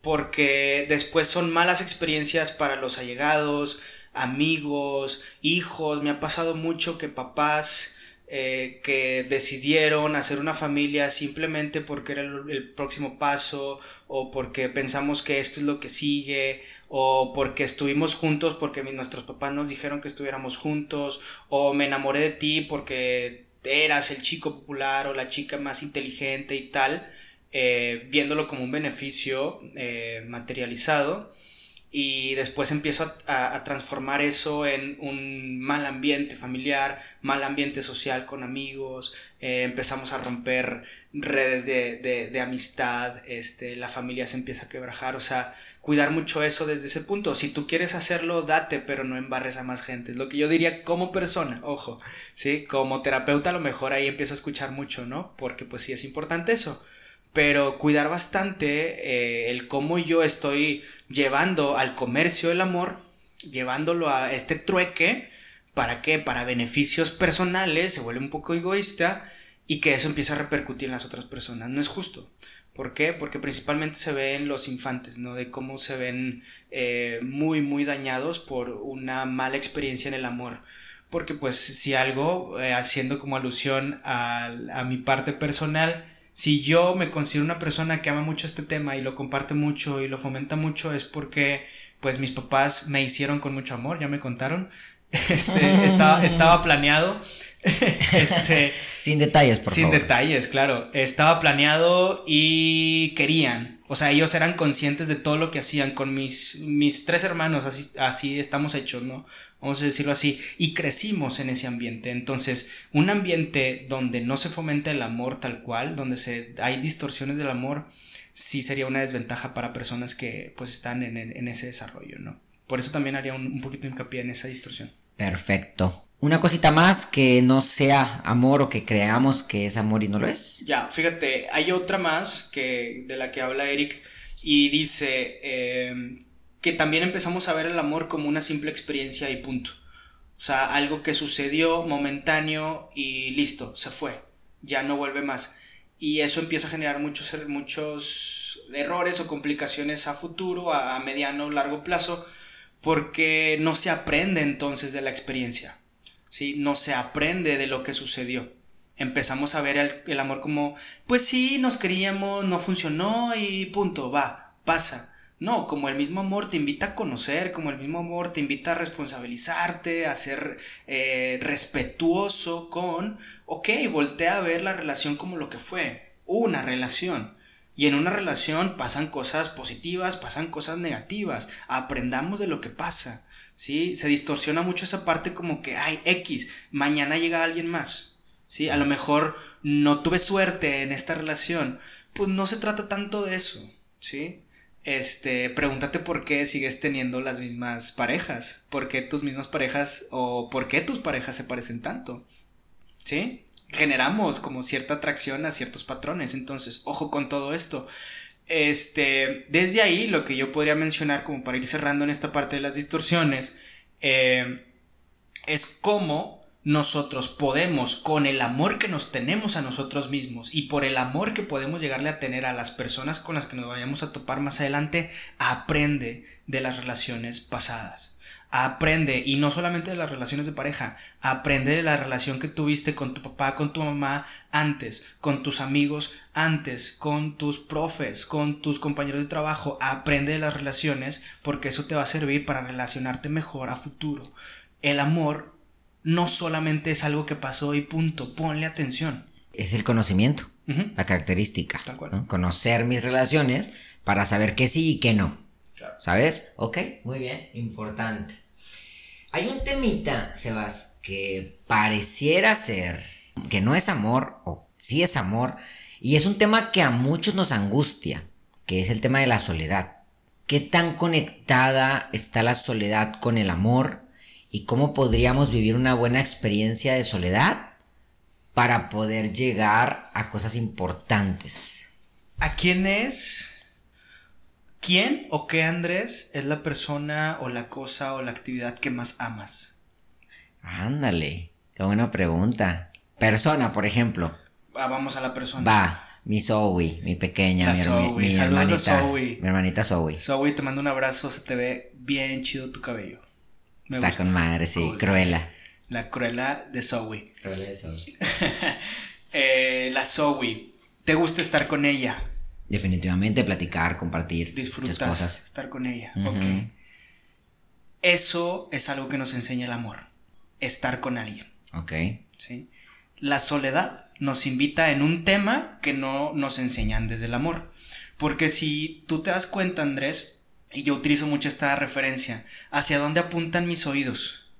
Porque después son malas experiencias para los allegados, amigos, hijos. Me ha pasado mucho que papás eh, que decidieron hacer una familia simplemente porque era el, próximo paso o porque pensamos que esto es lo que sigue o porque estuvimos juntos porque nuestros papás nos dijeron que estuviéramos juntos o me enamoré de ti porque eras el chico popular o la chica más inteligente y tal, eh, viéndolo como un beneficio eh, materializado y después empiezo a, transformar eso en un mal ambiente familiar, mal ambiente social con amigos, eh, empezamos a romper redes de, amistad, este, la familia se empieza a quebrajar, o sea, cuidar mucho eso desde ese punto. Si tú quieres hacerlo, date, pero no embarres a más gente. Es lo que yo diría como persona, ojo, ¿sí? Como terapeuta a lo mejor ahí empiezo a escuchar mucho, ¿no? Porque pues sí es importante eso pero cuidar bastante eh, el cómo yo estoy llevando al comercio el amor, llevándolo a este trueque, ¿para qué? Para beneficios personales, se vuelve un poco egoísta y que eso empieza a repercutir en las otras personas. No es justo. ¿Por qué? Porque principalmente se ve en los infantes, ¿no? De cómo se ven eh, muy, muy dañados por una mala experiencia en el amor. Porque pues si algo, eh, haciendo como alusión a, a mi parte personal, si yo me considero una persona que ama mucho este tema y lo comparte mucho y lo fomenta mucho es porque pues mis papás me hicieron con mucho amor, ya me contaron. Este, estaba, estaba planeado. este, sin detalles, por sin favor. Sin detalles, claro. Estaba planeado y querían. O sea, ellos eran conscientes de todo lo que hacían con mis, mis tres hermanos, así, así estamos hechos, ¿no? Vamos a decirlo así. Y crecimos en ese ambiente. Entonces, un ambiente donde no se fomenta el amor tal cual, donde se, hay distorsiones del amor, sí sería una desventaja para personas que pues están en, en ese desarrollo, ¿no? Por eso también haría un, un poquito de hincapié en esa distorsión. Perfecto. Una cosita más que no sea amor o que creamos que es amor y no lo es. Ya, fíjate, hay otra más que de la que habla Eric y dice eh, que también empezamos a ver el amor como una simple experiencia y punto. O sea, algo que sucedió momentáneo y listo, se fue, ya no vuelve más. Y eso empieza a generar muchos, muchos errores o complicaciones a futuro, a mediano o largo plazo porque no se aprende entonces de la experiencia, ¿sí? No se aprende de lo que sucedió. Empezamos a ver el, amor como, pues sí, nos queríamos, no funcionó y punto, va, pasa. No, como el mismo amor te invita a conocer, como el mismo amor te invita a responsabilizarte, a ser eh, respetuoso con, ok, voltea a ver la relación como lo que fue, una relación. Y en una relación pasan cosas positivas, pasan cosas negativas. Aprendamos de lo que pasa. ¿sí? Se distorsiona mucho esa parte como que, ay, X, mañana llega alguien más. ¿sí? A lo mejor no tuve suerte en esta relación. Pues no se trata tanto de eso. ¿sí? Este, pregúntate por qué sigues teniendo las mismas parejas. ¿Por qué tus mismas parejas o por qué tus parejas se parecen tanto? ¿Sí? Generamos como cierta atracción a ciertos patrones. Entonces, ojo con todo esto. Este, desde ahí, lo que yo podría mencionar, como para ir cerrando en esta parte de las distorsiones, eh, es cómo nosotros podemos, con el amor que nos tenemos a nosotros mismos y por el amor que podemos llegarle a tener a las personas con las que nos vayamos a topar más adelante, aprende de las relaciones pasadas aprende, y no solamente de las relaciones de pareja, aprende de la relación que tuviste con tu papá, con tu mamá antes, con tus amigos antes, con tus profes, con tus compañeros de trabajo, aprende de las relaciones porque eso te va a servir para relacionarte mejor a futuro. El amor no solamente es algo que pasó y punto, ponle atención. Es el conocimiento, la característica. Conocer mis relaciones para saber qué sí y qué no. ¿Sabes? Ok, muy bien, importante. Hay un temita, Sebas, que pareciera ser que no es amor, o sí es amor, y es un tema que a muchos nos angustia, que es el tema de la soledad. ¿Qué tan conectada está la soledad con el amor? ¿Y cómo podríamos vivir una buena experiencia de soledad para poder llegar a cosas importantes? ¿A quién es ¿Quién o qué, Andrés, es la persona o la cosa o la actividad que más amas? Ándale, qué buena pregunta. Persona, por ejemplo. Ah, vamos a la persona. Va, mi Zoe, mi pequeña, mi, hermanita. Zoe. Mi hermanita Zoe. Zoe, te mando un abrazo, se te ve bien chido tu cabello. Está con madre, sí, cruela. La cruela de Zoe. Cruela de Zoe. eh, la Zoe. ¿Te gusta estar con ella? Definitivamente platicar, compartir Disfrutas cosas. estar con ella. Ok. Eso es algo que nos enseña el amor. Estar con alguien. Ok. ¿Sí? La soledad nos invita en un tema que no nos enseñan desde el amor. Porque si tú te das cuenta, Andrés, y yo utilizo mucho esta referencia, ¿hacia dónde apuntan mis oídos?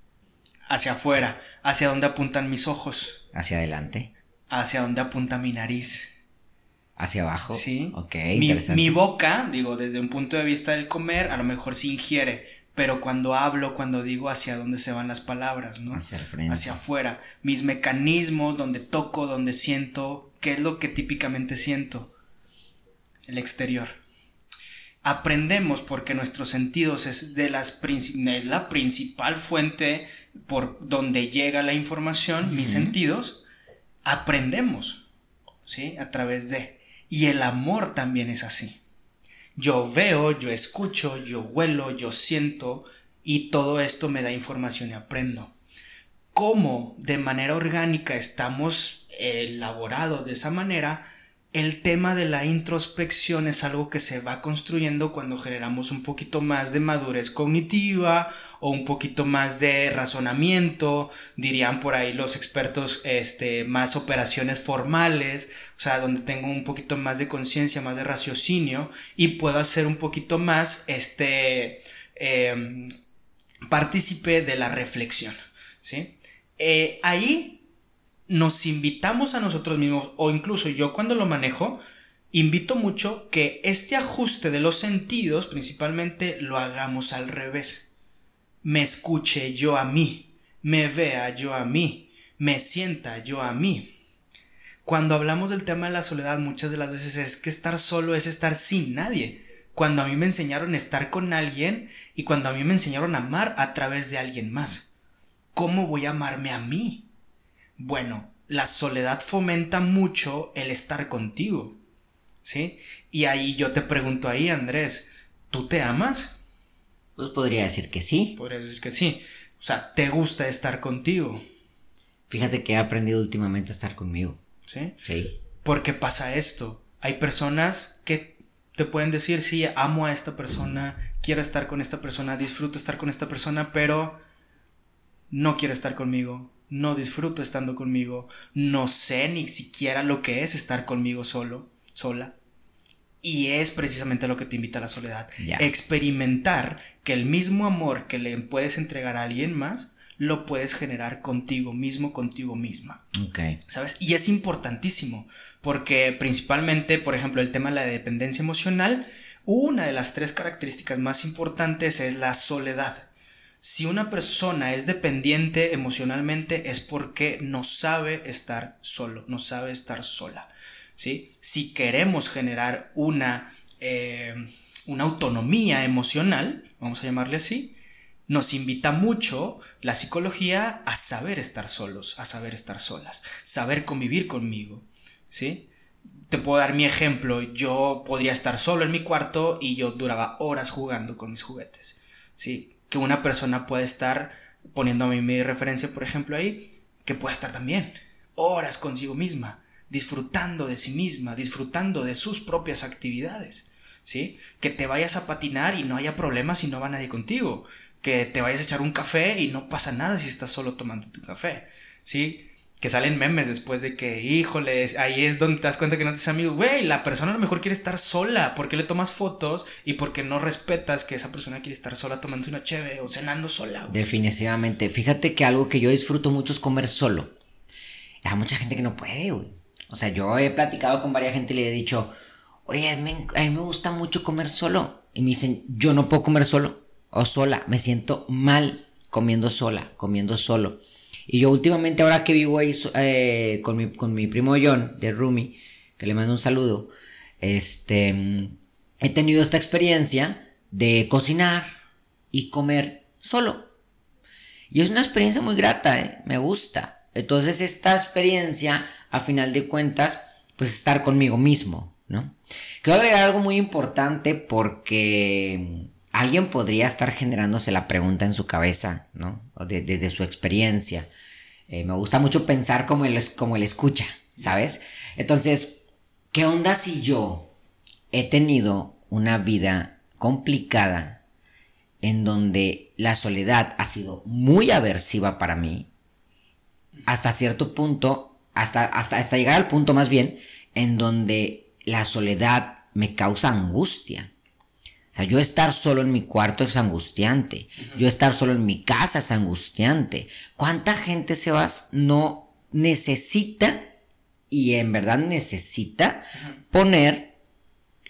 Hacia afuera. ¿Hacia dónde apuntan mis ojos? Hacia adelante. ¿Hacia dónde apunta mi nariz? Hacia abajo. Sí. Ok, mi, mi, boca, digo, desde un punto de vista del comer, a lo mejor sí ingiere, pero cuando hablo, cuando digo hacia dónde se van las palabras, ¿no? Hacia el frente. Hacia afuera. Mis mecanismos, donde toco, donde siento, ¿qué es lo que típicamente siento? El exterior. Aprendemos porque nuestros sentidos es, de las, es la principal fuente por donde llega la información, mis sentidos, aprendemos, ¿sí? A través de... Y el amor también es así. Yo veo, yo escucho, yo huelo, yo siento y todo esto me da información y aprendo. ¿Cómo de manera orgánica estamos elaborados de esa manera? El tema de la introspección es algo que se va construyendo cuando generamos un poquito más de madurez cognitiva o un poquito más de razonamiento, dirían por ahí los expertos, este, más operaciones formales, o sea, donde tengo un poquito más de conciencia, más de raciocinio y puedo hacer un poquito más, este, em, partícipe de la reflexión, ¿sí? Eh, ahí nos invitamos a nosotros mismos, o incluso yo cuando lo manejo, invito mucho que este ajuste de los sentidos principalmente lo hagamos al revés. Me escuche yo a mí, me vea yo a mí, me sienta yo a mí. Cuando hablamos del tema de la soledad muchas de las veces es que estar solo es estar sin nadie. Cuando a mí me enseñaron a estar con alguien y cuando a mí me enseñaron a amar a través de alguien más. ¿Cómo voy a amarme a mí? Bueno, la soledad fomenta mucho el estar contigo. ¿Sí? Y ahí yo te pregunto ahí, Andrés, ¿tú te amas? Pues podría decir que sí. Podría decir que sí. O sea, ¿te gusta estar contigo? Fíjate que he aprendido últimamente a estar conmigo. ¿Sí? Sí. Porque pasa esto. Hay personas que te pueden decir, sí, amo a esta persona, quiero estar con esta persona, disfruto estar con esta persona, pero no quiere estar conmigo, no disfruto estando conmigo, no sé ni siquiera lo que es estar conmigo solo, sola. Y es precisamente lo que te invita a la soledad. Experimentar que el mismo amor que le puedes entregar a alguien más, lo puedes generar contigo mismo, contigo misma. ¿Sabes? Y es importantísimo, porque principalmente, por ejemplo, el tema de la dependencia emocional, una de las tres características más importantes es la soledad. Si una persona es dependiente emocionalmente es porque no sabe estar solo, no sabe estar sola. ¿sí? Si queremos generar una, eh, una autonomía emocional, vamos a llamarle así, nos invita mucho la psicología a saber estar solos, a saber estar solas, saber convivir conmigo. ¿sí? Te puedo dar mi ejemplo, yo podría estar solo en mi cuarto y yo duraba horas jugando con mis juguetes. ¿sí? Que una persona puede estar, poniendo a mí mi referencia, por ejemplo, ahí, que puede estar también horas consigo misma, disfrutando de sí misma, disfrutando de sus propias actividades, ¿sí? Que te vayas a patinar y no haya problemas si no va nadie contigo, que te vayas a echar un café y no pasa nada si estás solo tomando tu café, ¿sí? Que salen memes después de que, híjoles, ahí es donde te das cuenta que no tienes amigos. Güey, la persona a lo mejor quiere estar sola. ¿Por qué le tomas fotos? Y porque no respetas que esa persona quiere estar sola tomándose una cheve o cenando sola. Definitivamente. Fíjate que algo que yo disfruto mucho es comer solo. Hay mucha gente que no puede, güey. O sea, yo he platicado con varias gente y le he dicho, oye, a mí me gusta mucho comer solo. Y me dicen, yo no puedo comer solo o sola. Me siento mal comiendo sola, comiendo solo. Y yo últimamente, ahora que vivo ahí eh, con, mi, primo John, de Rumi, que le mando un saludo, este, he tenido esta experiencia de cocinar y comer solo. Y es una experiencia muy grata, ¿eh? me gusta. Entonces esta experiencia, a final de cuentas, pues estar conmigo mismo, ¿no? Quiero agregar algo muy importante porque alguien podría estar generándose la pregunta en su cabeza, ¿no? desde su experiencia. Eh, me gusta mucho pensar como él, como escucha, ¿sabes? Entonces, ¿qué onda si yo he tenido una vida complicada en donde la soledad ha sido muy aversiva para mí? Hasta cierto punto, hasta, hasta, hasta llegar al punto más bien, en donde la soledad me causa angustia. O sea, yo estar solo en mi cuarto es angustiante. Yo estar solo en mi casa es angustiante. ¿Cuánta gente, Sebas, no necesita, y en verdad necesita, poner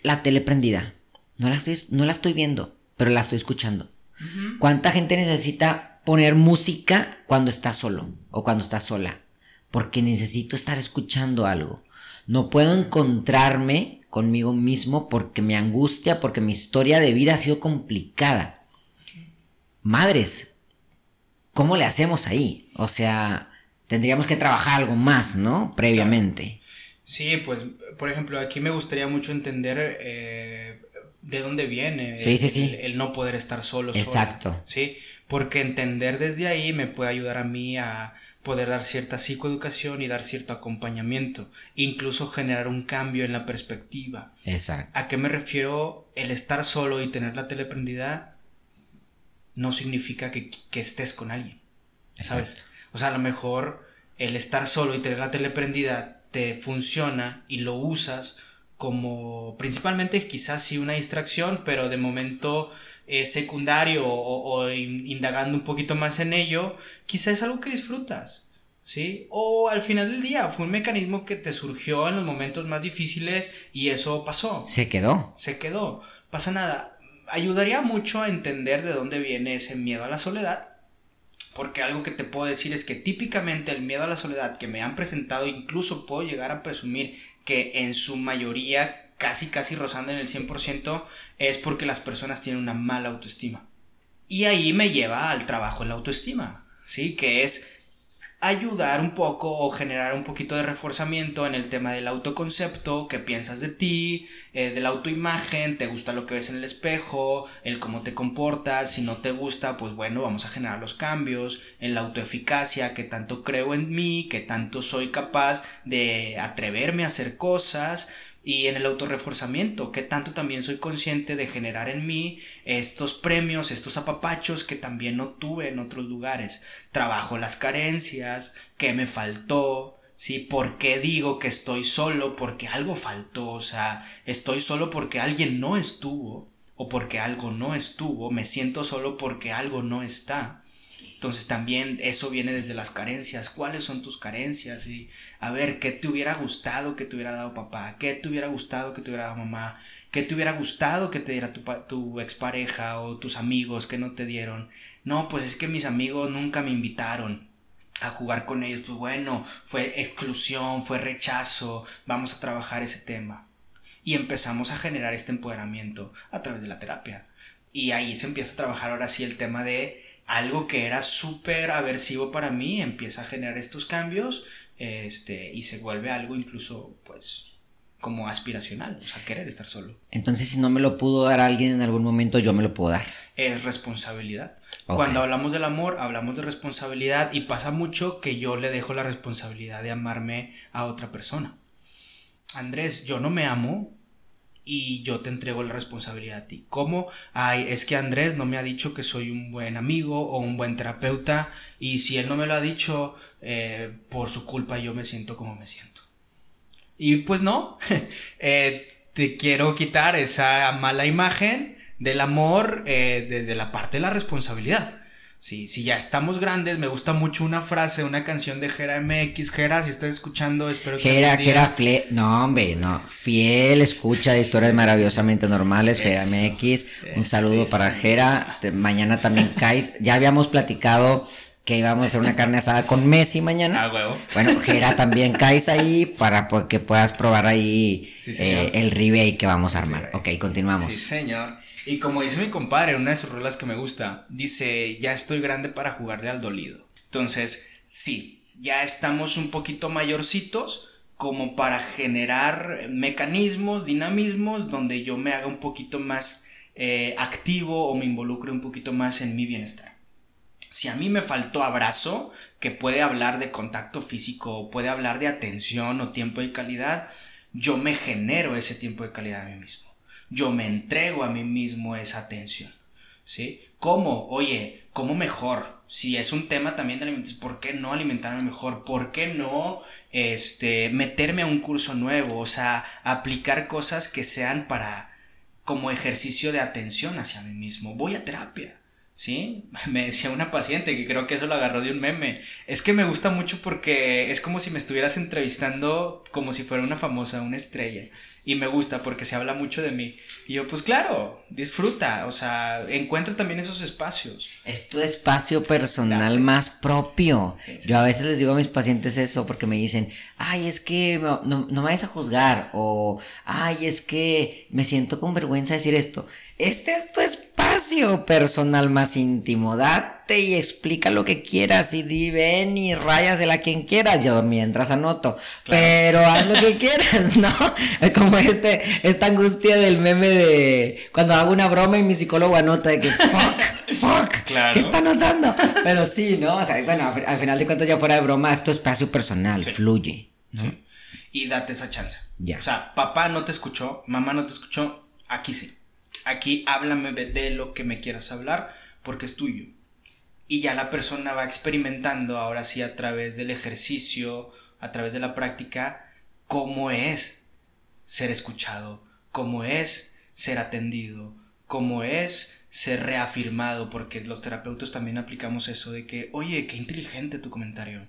la tele prendida? No la, estoy, no la estoy viendo, pero la estoy escuchando. ¿Cuánta gente necesita poner música cuando está solo o cuando está sola? Porque necesito estar escuchando algo. No puedo encontrarme conmigo mismo porque me angustia, porque mi historia de vida ha sido complicada. Madres, ¿cómo le hacemos ahí? O sea, tendríamos que trabajar algo más, ¿no? Previamente. Sí, pues, por ejemplo, aquí me gustaría mucho entender, eh, de dónde viene Sí, el, sí, sí. el- el no poder estar solo. sola, Exacto. sí, porque entender desde ahí me puede ayudar a mí a poder dar cierta psicoeducación y dar cierto acompañamiento, incluso generar un cambio en la perspectiva. Exacto. ¿A qué me refiero? El estar solo y tener la tele prendida no significa que, que estés con alguien. ¿Sabes? Exacto. O sea, a lo mejor el estar solo y tener la tele prendida te funciona y lo usas como principalmente quizás sí una distracción, pero de momento eh, secundario o, o in- indagando un poquito más en ello, quizás es algo que disfrutas. ¿Sí? O al final del día fue un mecanismo que te surgió en los momentos más difíciles y eso pasó Se quedó. se quedó. Pasa nada. Ayudaría mucho a entender de dónde viene ese miedo a la soledad. Porque algo que te puedo decir es que típicamente el miedo a la soledad que me han presentado, incluso puedo llegar a presumir que en su mayoría, casi casi rozando en el 100%, es porque las personas tienen una mala autoestima. Y ahí me lleva al trabajo en la autoestima, ¿sí? Que es ayudar un poco o generar un poquito de reforzamiento en el tema del autoconcepto, qué piensas de ti, eh, de la autoimagen, te gusta lo que ves en el espejo, el cómo te comportas, si no te gusta, pues bueno, vamos a generar los cambios, en la autoeficacia, que tanto creo en mí, que tanto soy capaz de atreverme a hacer cosas, y en el autorreforzamiento, que tanto también soy consciente de generar en mí estos premios, estos apapachos que también no tuve en otros lugares. Trabajo las carencias, qué me faltó, ¿sí? ¿Por qué digo que estoy solo? Porque algo faltó, o sea, estoy solo porque alguien no estuvo, o porque algo no estuvo, me siento solo porque algo no está. Entonces también eso viene desde las carencias. ¿Cuáles son tus carencias? Y a ver, ¿qué te hubiera gustado que te hubiera dado papá? ¿Qué te hubiera gustado que te hubiera dado mamá? ¿Qué te hubiera gustado que te diera tu, tu expareja o tus amigos que no te dieron? No, pues es que mis amigos nunca me invitaron a jugar con ellos. Pues bueno, fue exclusión, fue rechazo. Vamos a trabajar ese tema. Y empezamos a generar este empoderamiento a través de la terapia. Y ahí se empieza a trabajar ahora sí el tema de algo que era súper aversivo para mí, empieza a generar estos cambios este, y se vuelve algo incluso pues como aspiracional, o sea, querer estar solo. Entonces, si no me lo pudo dar alguien en algún momento, yo me lo puedo dar. Es responsabilidad. Cuando hablamos del amor, hablamos de responsabilidad y pasa mucho que yo le dejo la responsabilidad de amarme a otra persona. Andrés, yo no me amo y yo te entrego la responsabilidad a ti. ¿Cómo? Ay, es que Andrés no me ha dicho que soy un buen amigo o un buen terapeuta y si él no me lo ha dicho, eh, por su culpa yo me siento como me siento. Y pues no, eh, te quiero quitar esa mala imagen del amor eh, desde la parte de la responsabilidad. Sí, si ya estamos grandes, me gusta mucho una frase, una canción de Jera MX. Jera, si estás escuchando, espero que Jera, Jera, fle no, hombre, no. Fiel escucha de historias maravillosamente normales, Jera MX. Un eso, saludo para. Jera. Te- mañana también caes. Ya habíamos platicado que íbamos a hacer una carne asada con Messi mañana. Ah, huevo. Bueno, Jera, también caes ahí para que puedas probar ahí Sí, eh, el rebate que vamos a armar. rebate. Ok, continuamos. Sí, señor. Y como dice mi compadre una de sus rolas que me gusta, dice, ya estoy grande para jugarle al dolido. Entonces, sí, ya estamos un poquito mayorcitos como para generar mecanismos, dinamismos, donde yo me haga un poquito más eh, activo o me involucre un poquito más en mi bienestar. Si a mí me faltó abrazo, que puede hablar de contacto físico, puede hablar de atención o tiempo de calidad, yo me genero ese tiempo de calidad a mí mismo. Yo me entrego a mí mismo esa atención. ¿Sí? ¿Cómo? Oye, ¿cómo mejor? Si es un tema también de alimentación, ¿por qué no alimentarme mejor? ¿Por qué no este, meterme a un curso nuevo? O sea, aplicar cosas que sean para como ejercicio de atención hacia mí mismo. Voy a terapia. ¿Sí? Me decía una paciente que creo que eso lo agarró de un meme. Es que me gusta mucho porque es como si me estuvieras entrevistando como si fuera una famosa, una estrella. Y me gusta porque se habla mucho de mí. Y yo, pues claro, disfruta. O sea, encuentra también esos espacios. Es tu espacio personal más propio. Sí, sí. Yo a veces les digo a mis pacientes eso porque me dicen, ay, es que no, no, me vayas a juzgar o, ay, es que me siento con vergüenza de decir esto. Este es tu espacio personal más íntimo. Da y explica lo que quieras y di ven y rayasela a quien quieras, yo mientras anoto, pero haz lo que quieras, ¿no? Como este, esta angustia del meme de cuando hago una broma y mi psicólogo anota de que fuck, fuck, ¿qué está anotando? Pero sí, ¿no? O sea, bueno, al final de cuentas ya fuera de broma, esto es espacio personal, fluye. Y date esa chance. Ya. O sea, papá no te escuchó, mamá no te escuchó, aquí sí. Aquí háblame de lo que me quieras hablar porque es tuyo. Y ya la persona va experimentando ahora sí a través del ejercicio, a través de la práctica, cómo es ser escuchado, cómo es ser atendido, cómo es ser reafirmado, porque los terapeutas también aplicamos eso de que, oye, qué inteligente tu comentario,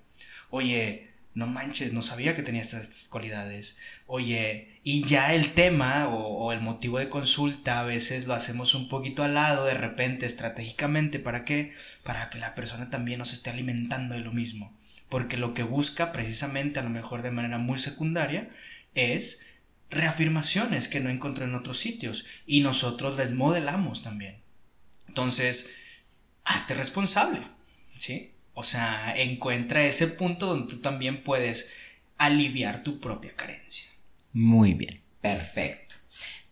oye, no manches, no sabía que tenía estas, cualidades. Oye, y ya el tema o, el motivo de consulta a veces lo hacemos un poquito al lado de repente estratégicamente. ¿Para qué? Para que la persona también nos esté alimentando de lo mismo. Porque lo que busca precisamente, a lo mejor de manera muy secundaria, es reafirmaciones que no encontró en otros sitios. Y nosotros les modelamos también. Entonces, hazte responsable. ¿Sí? O sea, encuentra ese punto donde tú también puedes aliviar tu propia carencia. Muy bien, perfecto.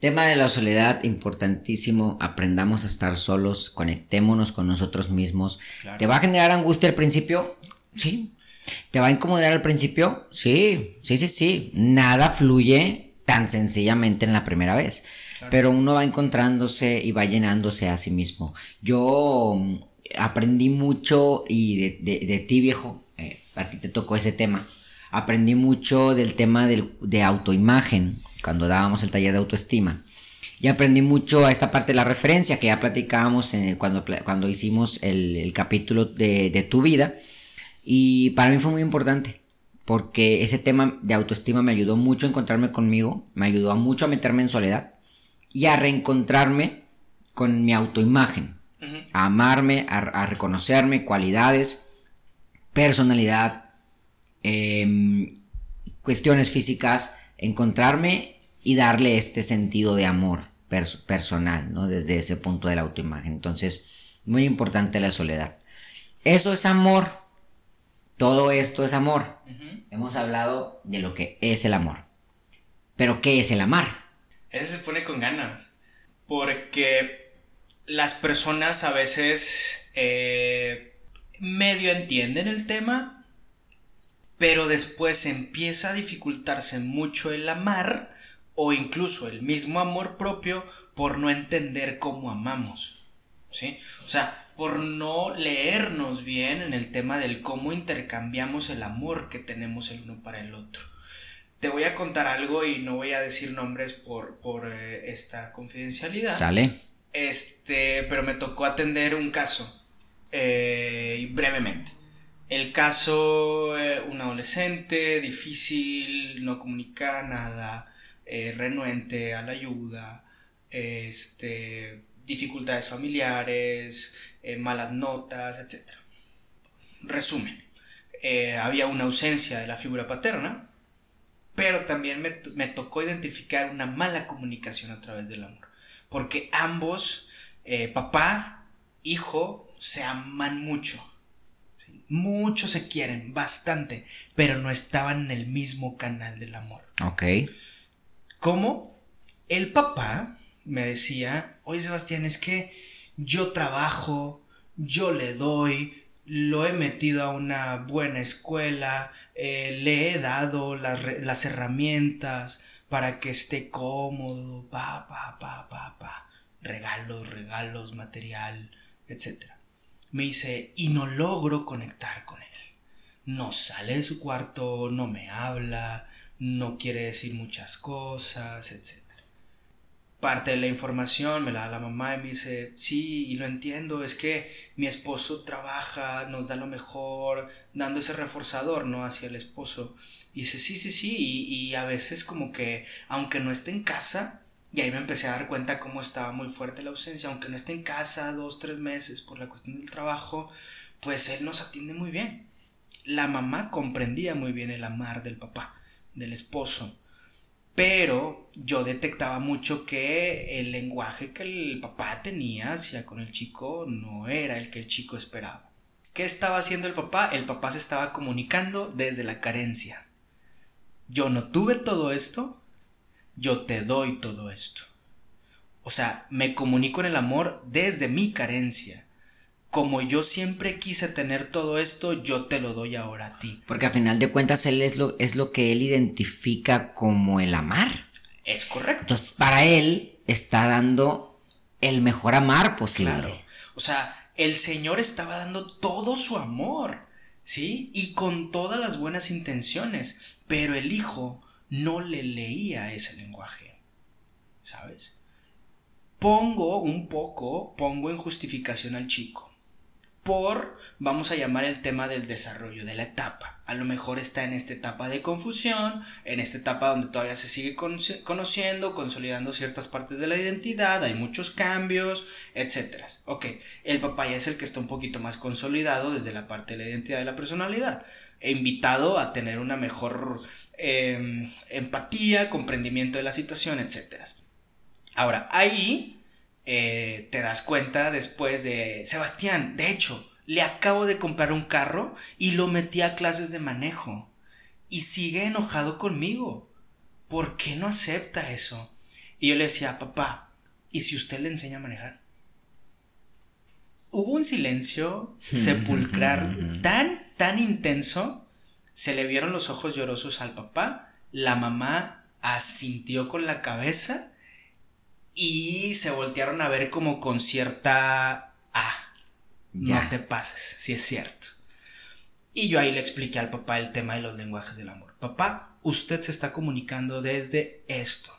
Tema de la soledad, importantísimo. Aprendamos a estar solos, conectémonos con nosotros mismos. ¿Te va a generar angustia al principio? Sí. ¿Te va a incomodar al principio? Sí, sí, sí, sí. Nada fluye tan sencillamente en la primera vez. Pero uno va encontrándose y va llenándose a sí mismo. Yo aprendí mucho y de, ti viejo, eh, a ti te tocó ese tema, aprendí mucho del tema de autoimagen cuando dábamos el taller de autoestima. Y aprendí mucho a esta parte de la referencia que ya platicábamos cuando, cuando hicimos el, capítulo de, de, tu vida. Y para mí fue muy importante porque ese tema de autoestima me ayudó mucho a encontrarme conmigo, me ayudó mucho a meterme en soledad y a reencontrarme con mi autoimagen a amarme, a, reconocerme, cualidades, personalidad, em, cuestiones físicas, encontrarme y darle este sentido de amor personal, ¿no? Desde ese punto de la autoimagen. Entonces, muy importante la soledad. Eso es amor. Todo esto es amor. Hemos hablado de lo que es el amor. Pero, ¿qué es el amar? Ese se pone con ganas. Porque las personas a veces eh, medio entienden el tema, pero después empieza a dificultarse mucho el amar o incluso el mismo amor propio por no entender cómo amamos. ¿Sí? O sea, por no leernos bien en el tema del cómo intercambiamos el amor que tenemos el uno para el otro. Te voy a contar algo y no voy a decir nombres por, por eh, esta confidencialidad. Sale. Este, pero me tocó atender un caso, eh, brevemente. El caso, eh, un adolescente, difícil, no comunica nada, eh, renuente a la ayuda, este, dificultades familiares, malas notas, etc. Resumen, había una ausencia de la figura paterna, pero también me, me tocó identificar una mala comunicación a través del amor porque ambos, eh, papá, hijo, se aman mucho. Mucho se quieren, bastante, pero no estaban en el mismo canal del amor. Ok. ¿Cómo? El papá me decía, oye Sebastián, es que yo trabajo, yo le doy, lo he metido a una buena escuela, eh, le he dado las, las herramientas, para que esté cómodo, pa, pa, pa, pa, pa, regalos, regalos, material, etc. Me dice, y no logro conectar con él. No sale de su cuarto, no me habla, no quiere decir muchas cosas, etc. Parte de la información me la da la mamá y me dice, sí, y lo entiendo, es que mi esposo trabaja, nos da lo mejor, dando ese reforzador, ¿no? Hacia el esposo. Y dice, sí, sí, sí, y, a veces como que, aunque no esté en casa, y ahí me empecé a dar cuenta cómo estaba muy fuerte la ausencia, aunque no esté en casa dos, tres meses por la cuestión del trabajo, pues él nos atiende muy bien. La mamá comprendía muy bien el amar del papá, del esposo, Pero yo detectaba mucho que el lenguaje que el papá tenía hacia con el chico no era el que el chico esperaba. ¿Qué estaba haciendo el papá? El papá se estaba comunicando desde la carencia. Yo no tuve todo esto, yo te doy todo esto. O sea, me comunico en el amor desde mi carencia. Como yo siempre quise tener todo esto, yo te lo doy ahora a ti. Porque a final de cuentas él es lo, es lo que él identifica como el amar. Es correcto. Entonces, para él está dando el mejor amar posible. Claro. O sea, el Señor estaba dando todo su amor, ¿sí? Y con todas las buenas intenciones, pero el Hijo no le leía ese lenguaje, ¿sabes? Pongo un poco, pongo en justificación al chico por, vamos a llamar el tema del desarrollo de la etapa. A lo mejor está en esta etapa de confusión, en esta etapa donde todavía se sigue conociendo, consolidando ciertas partes de la identidad, hay muchos cambios, etc. Ok, el papá ya es el que está un poquito más consolidado desde la parte de la identidad de la personalidad, e invitado a tener una mejor em, empatía, comprendimiento de la situación, etc. Ahora, ahí eh, te das cuenta después de, Sebastián, de hecho, le acabo de comprar un carro y lo metí a clases de manejo. Y sigue enojado conmigo. ¿Por qué no acepta eso? Y yo le decía, papá, ¿y si usted le enseña a manejar? Hubo un silencio sepulcral tan, tan intenso. Se le vieron los ojos llorosos al papá. La mamá asintió con la cabeza y se voltearon a ver como con cierta... Ah, no te pases, si es cierto. Y yo ahí le expliqué al papá el tema de los lenguajes del amor. Papá, usted se está comunicando desde esto,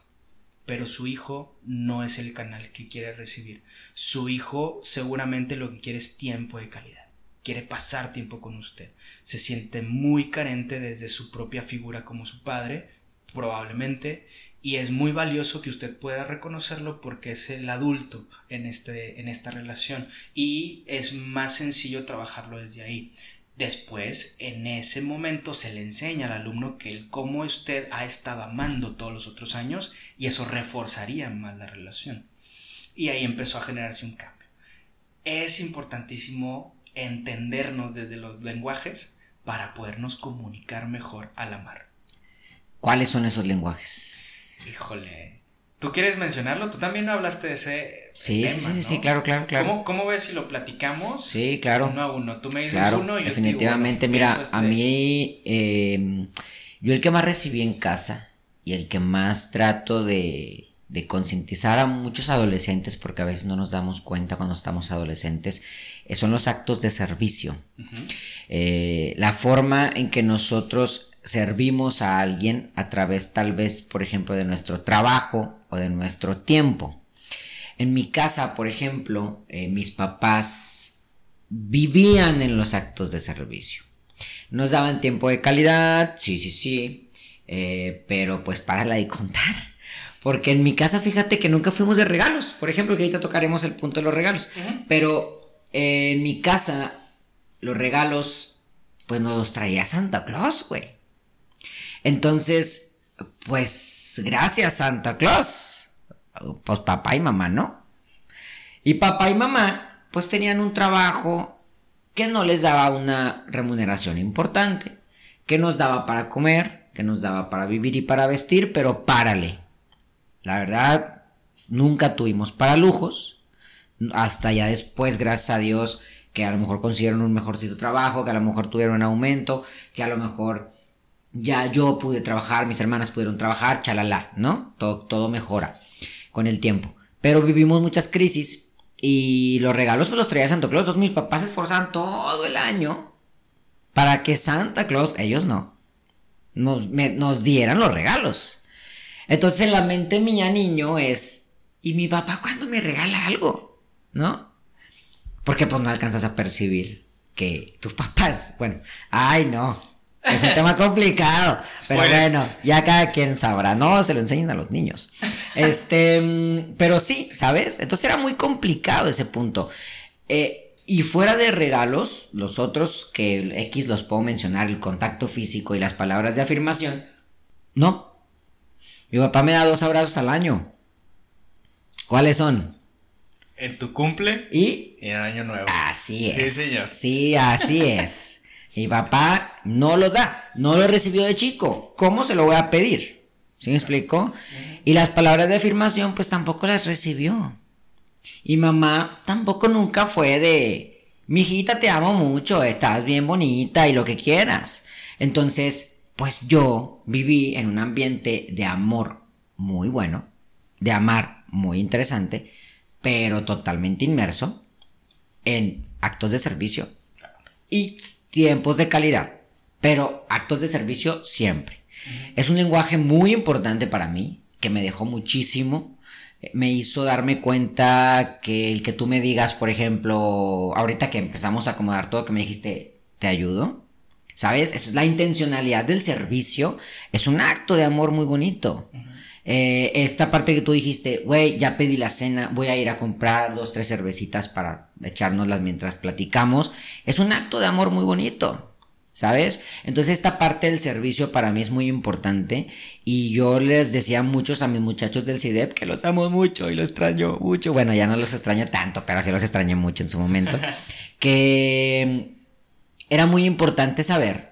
pero su hijo no es el canal que quiere recibir. Su hijo seguramente lo que quiere es tiempo de calidad. Quiere pasar tiempo con usted. Se siente muy carente desde su propia figura como su padre, probablemente, y es muy valioso que usted pueda reconocerlo porque es el adulto en, este, en esta relación y es más sencillo trabajarlo desde ahí. Después, en ese momento, se le enseña al alumno que el cómo usted ha estado amando todos los otros años y eso reforzaría más la relación. Y ahí empezó a generarse un cambio. Es importantísimo entendernos desde los lenguajes para podernos comunicar mejor al amar. ¿Cuáles son esos lenguajes? Híjole. ¿Tú quieres mencionarlo? Tú también hablaste de ese. Sí, tema, sí, sí, sí, claro, claro, claro. ¿Cómo, ves si lo platicamos? Sí, claro. Uno a uno. Tú me dices uno y yo Definitivamente, mira, a mí. Eh, yo el que más recibí en casa y el que más trato de, de concientizar a muchos adolescentes, porque a veces no nos damos cuenta cuando estamos adolescentes, eh, son los actos de servicio. Eh, la forma en que nosotros servimos a alguien a través tal vez, por ejemplo, de nuestro trabajo o de nuestro tiempo. En mi casa, por ejemplo, eh, mis papás vivían en los actos de servicio. Nos daban tiempo de calidad, sí, sí, sí, eh, pero pues para la de contar. Porque en mi casa, fíjate que nunca fuimos de regalos. Por ejemplo, que ahorita tocaremos el punto de los regalos. Pero eh, en mi casa, los regalos, pues nos los traía Santa Claus, güey. Entonces, pues gracias Santa Claus. Pues papá y mamá, ¿no? Y papá y mamá, pues tenían un trabajo que no les daba una remuneración importante, que nos daba para comer, que nos daba para vivir y para vestir, pero párale. La verdad, nunca tuvimos para lujos. Hasta ya después, gracias a Dios, que a lo mejor consiguieron un mejorcito trabajo, que a lo mejor tuvieron un aumento, que a lo mejor ya yo pude trabajar, mis hermanas pudieron trabajar, chalala, ¿no? Todo, todo mejora con el tiempo. Pero vivimos muchas crisis y los regalos pues los traía Santa Claus. Entonces mis papás se esforzaban todo el año para que Santa Claus, ellos no, nos, nos dieran los regalos. Entonces en la mente mía niño es, ¿y mi papá cuándo me regala algo? ¿No? Porque pues no alcanzas a percibir que tus papás, bueno, ay no, es un tema complicado. pero bueno, ya cada quien sabrá. No se lo enseñen a los niños. Este, pero sí, ¿sabes? Entonces era muy complicado ese punto. Eh, y fuera de regalos, los otros que X los puedo mencionar, el contacto físico y las palabras de afirmación, no. Mi papá me da dos abrazos al año. ¿Cuáles son? En tu cumple y en Año Nuevo. Así es. Sí, señor. Sí, así es. Mi papá no lo da, no lo recibió de chico. ¿Cómo se lo voy a pedir? ¿Sí me explico? Y las palabras de afirmación, pues tampoco las recibió. Y mamá tampoco nunca fue de, mi hijita, te amo mucho, estás bien bonita y lo que quieras. Entonces, pues yo viví en un ambiente de amor muy bueno, de amar muy interesante, pero totalmente inmerso en actos de servicio y tiempos de calidad, pero actos de servicio siempre. Es un lenguaje muy importante para mí, que me dejó muchísimo. Me hizo darme cuenta que el que tú me digas, por ejemplo, ahorita que empezamos a acomodar todo, que me dijiste, ¿te ayudo? ¿Sabes? Es la intencionalidad del servicio. Es un acto de amor muy bonito. Eh, esta parte que tú dijiste, güey, ya pedí la cena, voy a ir a comprar dos, tres cervecitas para echárnoslas mientras platicamos. Es un acto de amor muy bonito. ¿Sabes? Entonces esta parte del servicio para mí es muy importante y yo les decía a muchos a mis muchachos del CIDEP que los amo mucho y los extraño mucho. Bueno, ya no los extraño tanto, pero sí los extrañé mucho en su momento. que era muy importante saber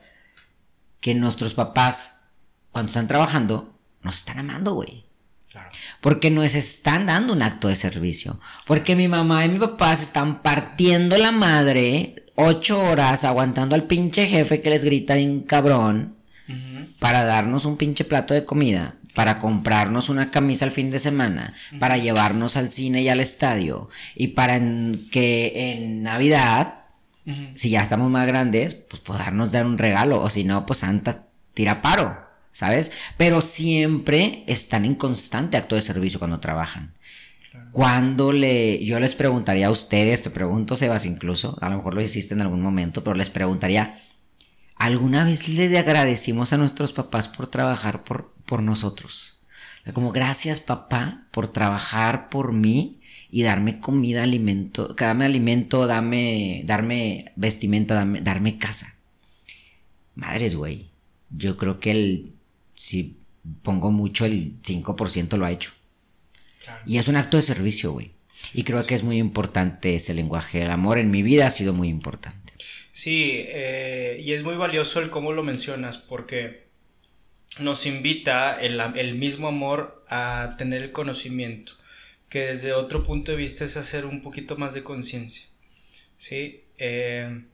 que nuestros papás, cuando están trabajando, nos están amando, güey. Claro. Porque nos están dando un acto de servicio. Porque mi mamá y mi papá se están partiendo la madre ocho horas aguantando al pinche jefe que les grita bien cabrón para darnos un pinche plato de comida, para comprarnos una camisa al fin de semana, para llevarnos al cine y al estadio y para que en Navidad, si ya estamos más grandes, pues podernos dar un regalo o si no, pues Santa tira paro. ¿sabes? Pero siempre están en constante acto de servicio cuando trabajan. Cuando le, yo les preguntaría a ustedes, te pregunto Sebas incluso, a lo mejor lo hiciste en algún momento, pero les preguntaría, ¿alguna vez le agradecimos a nuestros papás por trabajar por, por nosotros? Como gracias papá por trabajar por mí y darme comida, alimento, darme alimento, dame, darme vestimenta, darme, darme casa. Madres, güey. Yo creo que el si pongo mucho, el 5% lo ha hecho. Y es un acto de servicio, güey. Y creo que es muy importante ese lenguaje. El amor en mi vida ha sido muy importante. Sí, eh, y es muy valioso el cómo lo mencionas, porque nos invita el, el, mismo amor a tener el conocimiento, que desde otro punto de vista es hacer un poquito más de conciencia. ¿sí? Eh,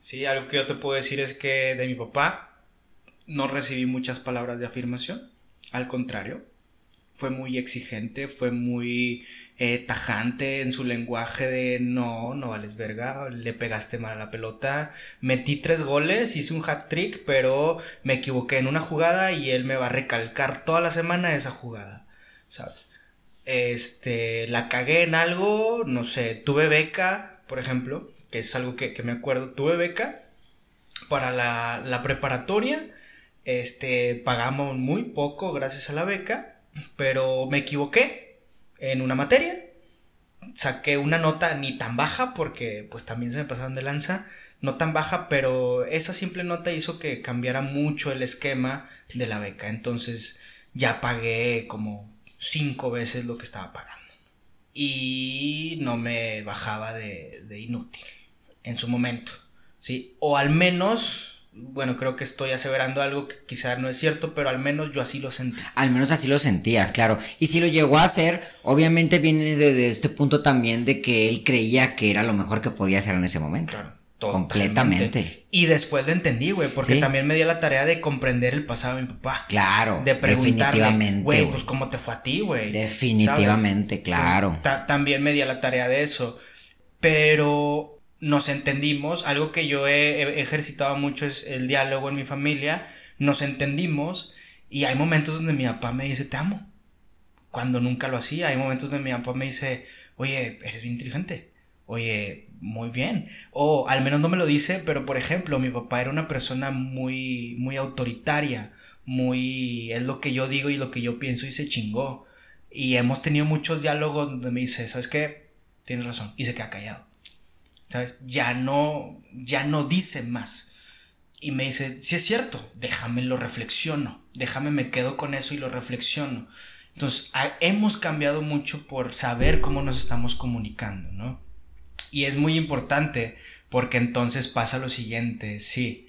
sí, algo que yo te puedo decir es que de mi papá, no recibí muchas palabras de afirmación, al contrario, fue muy exigente, fue muy eh, tajante en su lenguaje de no, no vales verga, le pegaste mal a la pelota, metí tres goles, hice un hat trick, pero me equivoqué en una jugada y él me va a recalcar toda la semana esa jugada, ¿sabes? Este, la cagué en algo, no sé, tuve beca, por ejemplo, que es algo que, me acuerdo, tuve beca para la, la preparatoria, este, pagamos muy poco gracias a la beca, pero me equivoqué en una materia. Saqué una nota ni tan baja porque pues también se me pasaron de lanza, no tan baja, pero esa simple nota hizo que cambiara mucho el esquema de la beca. Entonces ya pagué como cinco veces lo que estaba pagando. Y no me bajaba de, de inútil en su momento. ¿sí? O al menos bueno, creo que estoy aseverando algo que quizá no es cierto, pero al menos yo así lo sentí. Al menos así lo sentías, claro. Y si lo llegó a hacer, obviamente viene desde este punto también de que él creía que era lo mejor que podía hacer en ese momento. Completamente. Y después lo entendí, güey, porque también me dio la tarea de comprender el pasado de mi papá. Claro. De preguntarle, güey, pues cómo te fue a ti, güey. Definitivamente, claro. también me dio la tarea de eso. Pero nos entendimos, algo que yo he, ejercitado mucho es el diálogo en mi familia, nos entendimos y hay momentos donde mi papá me dice te amo, cuando nunca lo hacía, hay momentos donde mi papá me dice, oye, eres bien inteligente, oye, muy bien, o al menos no me lo dice, pero por ejemplo, mi papá era una persona muy, muy autoritaria, muy, es lo que yo digo y lo que yo pienso y se chingó, y hemos tenido muchos diálogos donde me dice, ¿sabes qué? Tienes razón, y se queda callado. ¿sabes? Ya no, ya no dice más. y me dice, si es cierto, déjame lo reflexiono, déjame me quedo con eso y lo reflexiono. Entonces, hemos cambiado mucho por saber cómo nos estamos comunicando, ¿no? Y es muy importante porque entonces pasa lo siguiente, sí.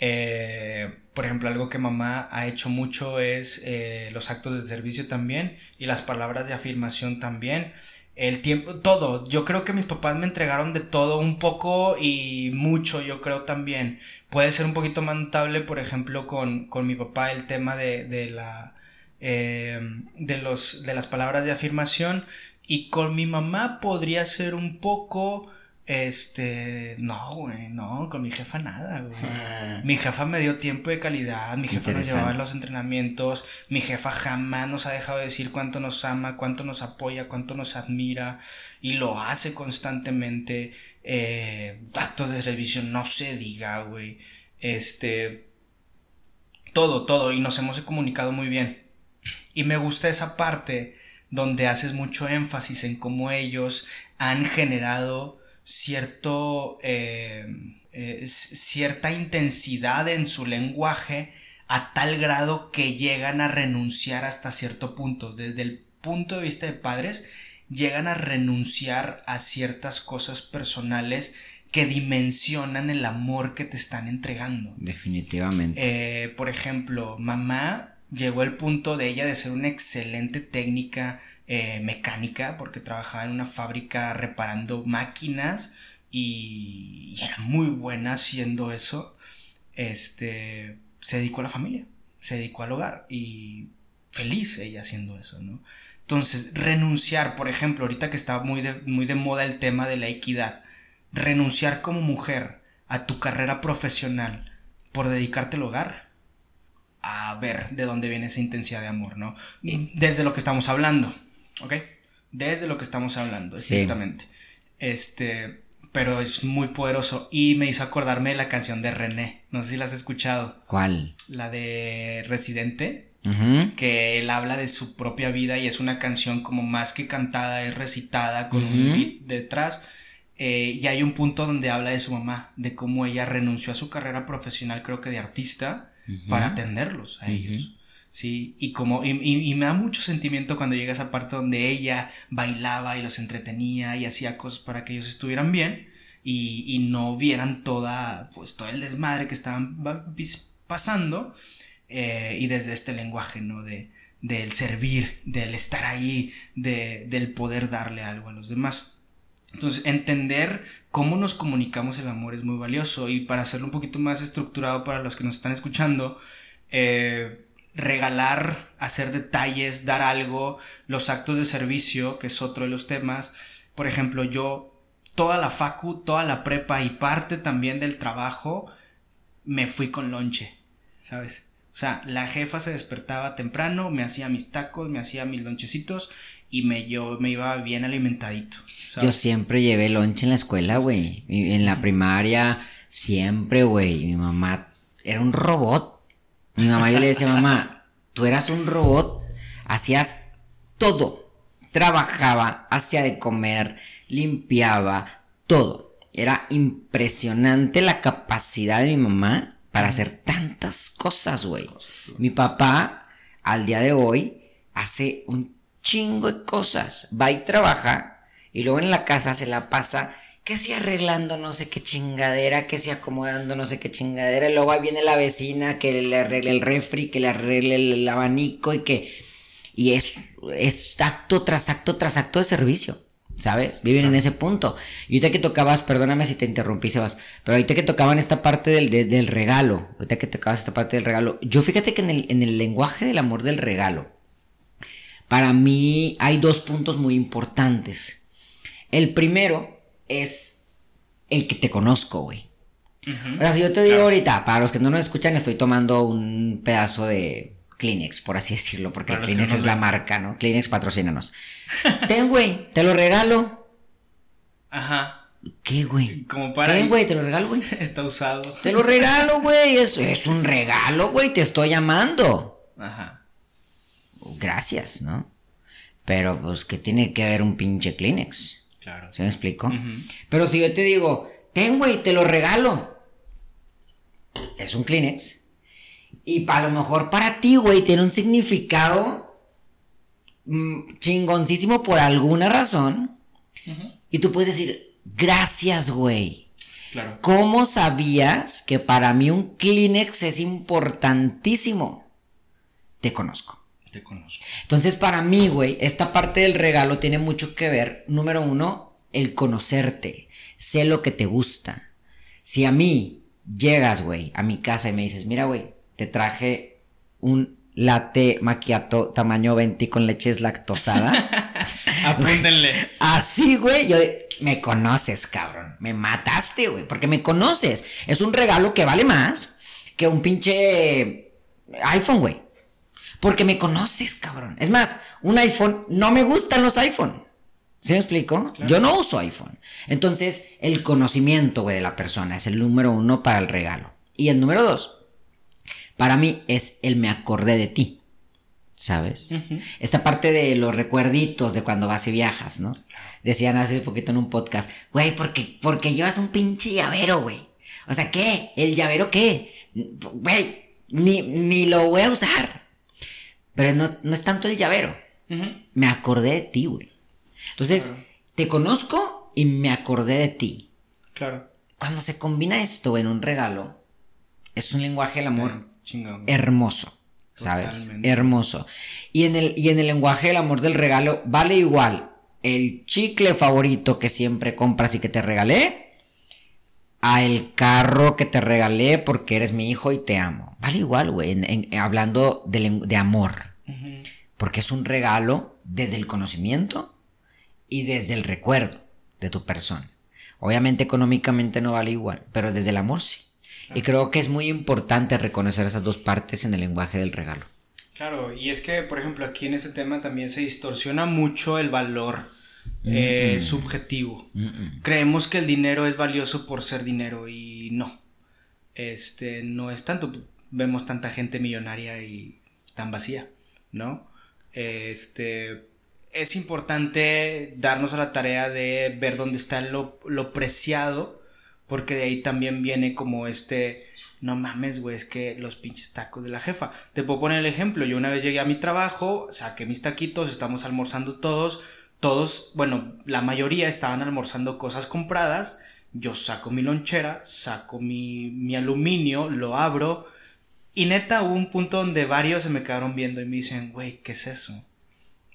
Eh, por ejemplo, algo que mamá ha hecho mucho es eh, los actos de servicio también y las palabras de afirmación también. El tiempo, todo. Yo creo que mis papás me entregaron de todo un poco y mucho, yo creo también. Puede ser un poquito más notable, por ejemplo, con, con mi papá el tema de, de la... Eh, de, los, de las palabras de afirmación y con mi mamá podría ser un poco este, no, güey, no, con mi jefa nada, güey. Ah. Mi jefa me dio tiempo de calidad, mi jefa nos llevaba a los entrenamientos, mi jefa jamás nos ha dejado de decir cuánto nos ama, cuánto nos apoya, cuánto nos admira y lo hace constantemente. Eh, actos de servicio, no se diga, güey. Este, todo, todo, y nos hemos comunicado muy bien. Y me gusta esa parte donde haces mucho énfasis en cómo ellos han generado cierto, eh, eh, cierta intensidad en su lenguaje a tal grado que llegan a renunciar hasta cierto punto. Desde el punto de vista de padres, llegan a renunciar a ciertas cosas personales que dimensionan el amor que te están entregando. Definitivamente. Eh, por ejemplo, mamá llegó al punto de ella de ser una excelente técnica eh, mecánica porque trabajaba en una fábrica reparando máquinas y, era muy buena haciendo eso. Este, se dedicó a la familia, se dedicó al hogar y feliz ella haciendo eso, ¿no? Entonces, renunciar, por ejemplo, ahorita que está muy de, muy de moda el tema de la equidad, renunciar como mujer a tu carrera profesional por dedicarte al hogar, a ver de dónde viene esa intensidad de amor, ¿no? Desde lo que estamos hablando. ¿ok? Desde lo que estamos hablando, exactamente. Este, pero es muy poderoso y me hizo acordarme de la canción de René, no sé si la has escuchado. ¿Cuál? La de Residente. Que él habla de su propia vida y es una canción como más que cantada, es recitada con un beat detrás. Eh, y hay un punto donde habla de su mamá, de cómo ella renunció a su carrera profesional, creo que de artista, para atenderlos a ellos. Sí, y como, y, me da mucho sentimiento cuando llega esa parte donde ella bailaba y los entretenía y hacía cosas para que ellos estuvieran bien y, no vieran toda, pues todo el desmadre que estaban pasando eh, y desde este lenguaje, ¿no? De, del servir, del estar ahí, de, del poder darle algo a los demás. Entonces, entender cómo nos comunicamos el amor es muy valioso y para hacerlo un poquito más estructurado para los que nos están escuchando, eh, regalar, hacer detalles, dar algo, los actos de servicio, que es otro de los temas. Por ejemplo, yo toda la facu, toda la prepa y parte también del trabajo me fui con lonche, ¿sabes? O sea, la jefa se despertaba temprano, me hacía mis tacos, me hacía mis lonchecitos y me, yo me iba bien alimentadito. Yo siempre llevé lonche en la escuela, güey. En la primaria, siempre, güey. Mi mamá era un robot mi mamá yo le decía, mamá, tú eras un robot, hacías todo. Trabajaba, hacía de comer, limpiaba, todo. Era impresionante la capacidad de mi mamá para hacer tantas cosas, güey. Mi papá, al día de hoy, hace un chingo de cosas. Va y trabaja y luego en la casa se la pasa que si arreglando no sé qué chingadera, que si acomodando no sé qué chingadera, y luego ahí viene la vecina que le arregle el refri, que le arregle el abanico y que... Y es, es acto tras acto tras acto de servicio, ¿sabes? Viven en ese punto. Y ahorita que tocabas, perdóname si te interrumpí, Sebas, pero ahorita que tocaban esta parte del, del regalo, ahorita que tocabas esta parte del regalo, yo fíjate que en el, en el lenguaje del amor del regalo, para mí hay dos puntos muy importantes. El primero es el que te conozco, güey. O sea, si yo te digo ahorita, para los que no nos escuchan, estoy tomando un pedazo de Kleenex, por así decirlo, porque Kleenex es la marca, ¿no? Kleenex patrocínanos. Ten, güey, te lo regalo. Ajá. ¿Qué, güey? Como para. ¿Qué, güey? Te lo regalo, güey. Está usado. Te lo regalo, güey. Es, es un regalo, güey. Te estoy llamando. Ajá. Gracias, ¿no? Pero, pues, ¿qué tiene que ver un pinche Kleenex? Claro. ¿Se me explico? Pero si yo te digo, ten, güey, te lo regalo. es un Kleenex. Y para lo mejor para ti, güey, tiene un significado mm, chingoncísimo por alguna razón. Y tú puedes decir, gracias, güey. Claro. ¿Cómo sabías que para mí un Kleenex es importantísimo? Te conozco. Te conozco. Entonces, para mí, güey, esta parte del regalo tiene mucho que ver, número uno, el conocerte. Sé lo que te gusta. Si a mí llegas, güey, a mi casa y me dices, mira, güey, te traje un latte macchiato tamaño 20 con leche lactosada. Apúntenle. Así, güey, yo me conoces, cabrón. Me mataste, güey, porque me conoces. Es un regalo que vale más que un pinche iPhone, güey. Porque me conoces, cabrón. Es más, un iPhone, no me gustan los iPhone. ¿Sí me explico? Yo no uso iPhone. Entonces, el conocimiento, güey, de la persona es el número uno para el regalo. Y el número dos, para mí, es el me acordé de ti. ¿Sabes? Esta parte de los recuerditos de cuando vas y viajas, ¿no? Decían hace poquito en un podcast, güey, porque, porque llevas un pinche llavero, güey. O sea, ¿qué? ¿El llavero qué? Güey, ni, ni lo voy a usar. Pero no, no es tanto el llavero. Me acordé de ti, güey. Entonces, te conozco y me acordé de ti. Claro. Cuando se combina esto en un regalo, es un lenguaje del amor hermoso. ¿Sabes? Totalmente. Hermoso. Y en, el, y en el lenguaje del amor del regalo, vale igual el chicle favorito que siempre compras y que te regalé, a el carro que te regalé porque eres mi hijo y te amo. Vale igual, güey, hablando de, de amor. Porque es un regalo desde el conocimiento y desde el recuerdo de tu persona. Obviamente económicamente no vale igual, pero desde el amor sí. Y creo que es muy importante reconocer esas dos partes en el lenguaje del regalo. Claro, y es que, por ejemplo, aquí en este tema también se distorsiona mucho el valor eh, subjetivo. Creemos que el dinero es valioso por ser dinero y no. Este, no es tanto. Vemos tanta gente millonaria y tan vacía, ¿no? Este, es importante darnos a la tarea de ver dónde está lo, lo preciado, porque de ahí también viene como este, no mames, güey, es que los pinches tacos de la jefa. Te puedo poner el ejemplo, yo una vez llegué a mi trabajo, saqué mis taquitos, estamos almorzando todos, todos, bueno, la mayoría estaban almorzando cosas compradas, yo saco mi lonchera, saco mi, mi aluminio, lo abro, y neta hubo un punto donde varios se me quedaron viendo y me dicen, güey, ¿qué es eso?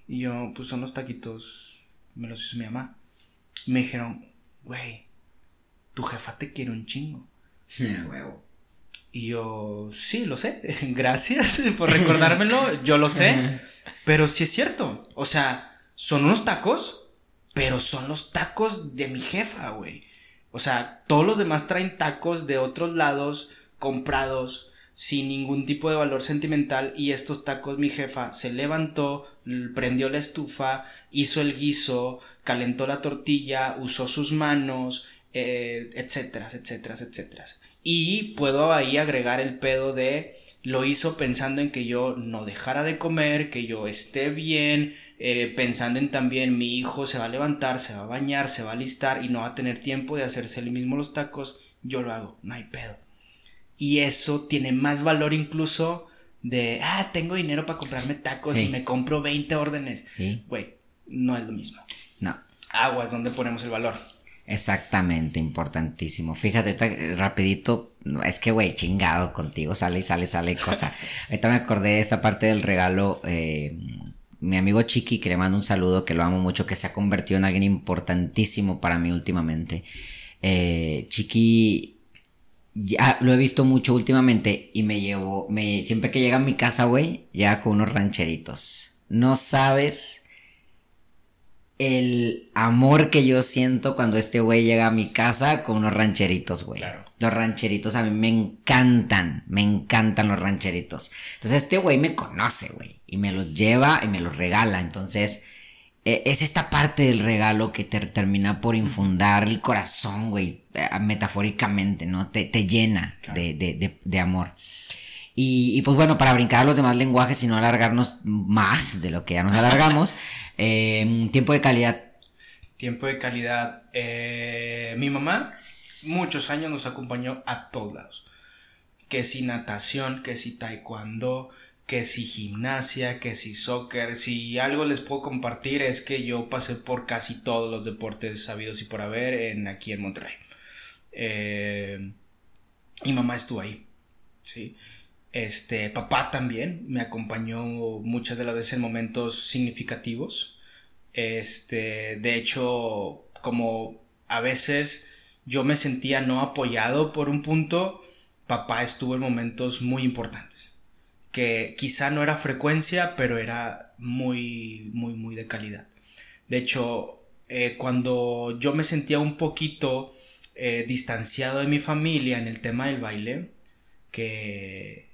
Y yo, pues son los taquitos, me los hizo mi mamá. Me dijeron, güey, tu jefa te quiere un chingo. Y yo, sí, lo sé, gracias por recordármelo, yo lo sé, pero sí es cierto, o sea, son unos tacos, pero son los tacos de mi jefa, güey. O sea, todos los demás traen tacos de otros lados, comprados, sin ningún tipo de valor sentimental, y estos tacos mi jefa se levantó, prendió la estufa, hizo el guiso, calentó la tortilla, usó sus manos, eh, etcétera, etcétera, etcétera. Y puedo ahí agregar el pedo de lo hizo pensando en que yo no dejara de comer, que yo esté bien, eh, pensando en también mi hijo se va a levantar, se va a bañar, se va a alistar y no va a tener tiempo de hacerse él mismo los tacos, yo lo hago, no hay pedo. Y eso tiene más valor incluso de, ah, tengo dinero para comprarme tacos Sí. y me compro 20 órdenes. Sí. Güey, no es lo mismo. No, Aguas, ¿dónde ponemos el valor? exactamente, importantísimo. Fíjate, eh, rapidito, no, es que, güey, chingado contigo, sale y sale, sale cosa. ahorita me acordé de esta parte del regalo, eh, mi amigo Chiqui, que le mando un saludo, que lo amo mucho, que se ha convertido en alguien importantísimo para mí últimamente. Eh, Chiqui ya lo he visto mucho últimamente y me llevo, me, siempre que llega a mi casa, güey, llega con unos rancheritos. No sabes el amor que yo siento cuando este güey llega a mi casa con unos rancheritos, güey. Claro. Los rancheritos a mí me encantan, me encantan los rancheritos. Entonces este güey me conoce, güey, y me los lleva y me los regala. Entonces eh, es esta parte del regalo que te termina por infundar el corazón, güey, eh, metafóricamente, ¿no? Te, te llena de, de, de, de amor. Y, y, pues bueno, para brincar a los demás lenguajes y no alargarnos más de lo que ya nos alargamos, eh, tiempo de calidad. Tiempo de calidad. Eh, mi mamá muchos años nos acompañó a todos lados. que si natación, que si taekwondo, que si gimnasia, que si soccer, si algo les puedo compartir es que yo pasé por casi todos los deportes sabidos y por haber en, aquí en Monterrey. Eh, mi mamá estuvo ahí, ¿sí? Este, papá también me acompañó muchas de las veces en momentos significativos. Este, de hecho, como a veces yo me sentía no apoyado por un punto, papá estuvo en momentos muy importantes. Que quizá no era frecuencia, pero era muy, muy, muy de calidad. De hecho, eh, cuando yo me sentía un poquito eh, distanciado de mi familia en el tema del baile, que,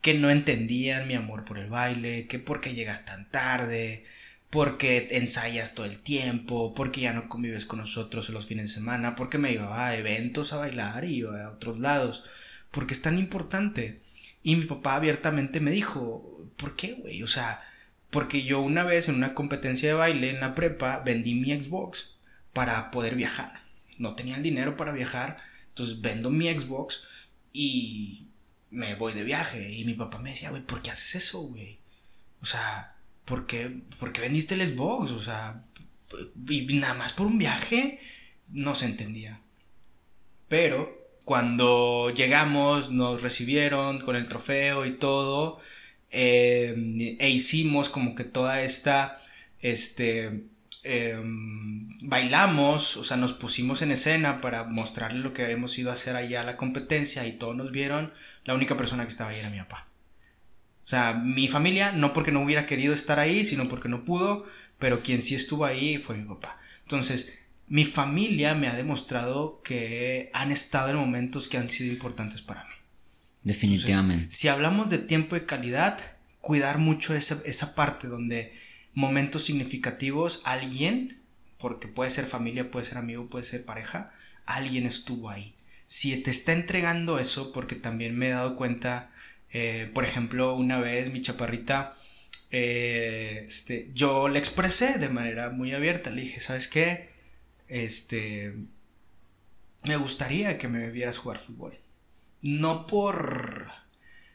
que no entendían mi amor por el baile, que por qué llegas tan tarde, porque ensayas todo el tiempo, porque ya no convives con nosotros los fines de semana, porque me iba a eventos a bailar y iba a otros lados porque es tan importante. Y mi papá abiertamente me dijo, ¿por qué, güey? O sea, porque yo una vez en una competencia de baile en la prepa vendí mi Xbox para poder viajar. No tenía el dinero para viajar, entonces vendo mi Xbox y me voy de viaje. Y mi papá me decía, güey, ¿por qué haces eso, güey? O sea, ¿por qué, ¿por qué vendiste el Xbox? O sea, y nada más por un viaje, no se entendía. Pero cuando llegamos nos recibieron con el trofeo y todo eh, e hicimos como que toda esta este em, bailamos o sea nos pusimos en escena para mostrarle lo que habíamos ido a hacer allá a la competencia y todos nos vieron la única persona que estaba ahí era mi papá o sea mi familia no porque no hubiera querido estar ahí sino porque no pudo pero quien sí estuvo ahí fue mi papá entonces mi familia me ha demostrado que han estado en momentos que han sido importantes para mí. Definitivamente. si hablamos de tiempo de calidad, cuidar mucho esa, esa parte donde momentos significativos, alguien, porque puede ser familia, puede ser amigo, puede ser pareja, alguien estuvo ahí. Si te está entregando eso, porque también me he dado cuenta, eh, por ejemplo, una vez mi chaparrita, eh, este, yo le expresé de manera muy abierta, le dije, ¿sabes qué? este, me gustaría que me vieras jugar fútbol. No por,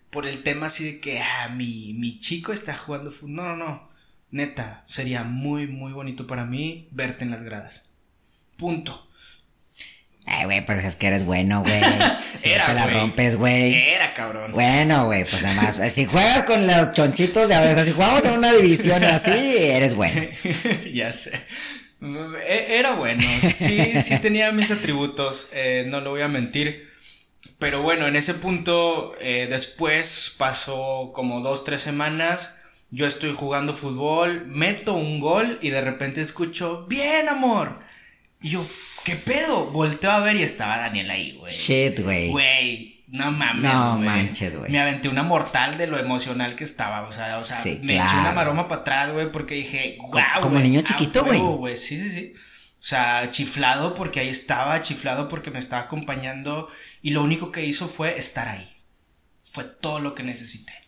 por el tema así de que, ah, mi, mi chico está jugando fútbol. No, no, no. Neta, sería muy, muy bonito para mí verte en las gradas. Punto. Ay, güey, pues es que eres bueno, güey. Si Era, te la rompes, güey. Era, cabrón. Bueno, güey, pues nada más. Si juegas con los chonchitos de a ver, o sea, si jugamos en una división así, eres bueno. ya sé. E, era bueno, sí, sí tenía mis atributos, eh, no lo voy a mentir. Pero bueno, en ese punto, eh, después pasó como dos, tres semanas. Yo estoy jugando fútbol, meto un gol y de repente escucho, bien amor. Y yo, ¿qué pedo? Volteo a ver y estaba Daniel ahí, güey. Shit, güey. Güey, no mames. No manches, güey. Me aventé una mortal de lo emocional que estaba. O sea, o sea me eché una maroma para atrás, güey, porque dije, wow. Como niño chiquito, güey. Sí, sí, sí. O sea, chiflado porque ahí estaba, chiflado porque me estaba acompañando. Y lo único que hizo fue estar ahí. Fue todo lo que necesité.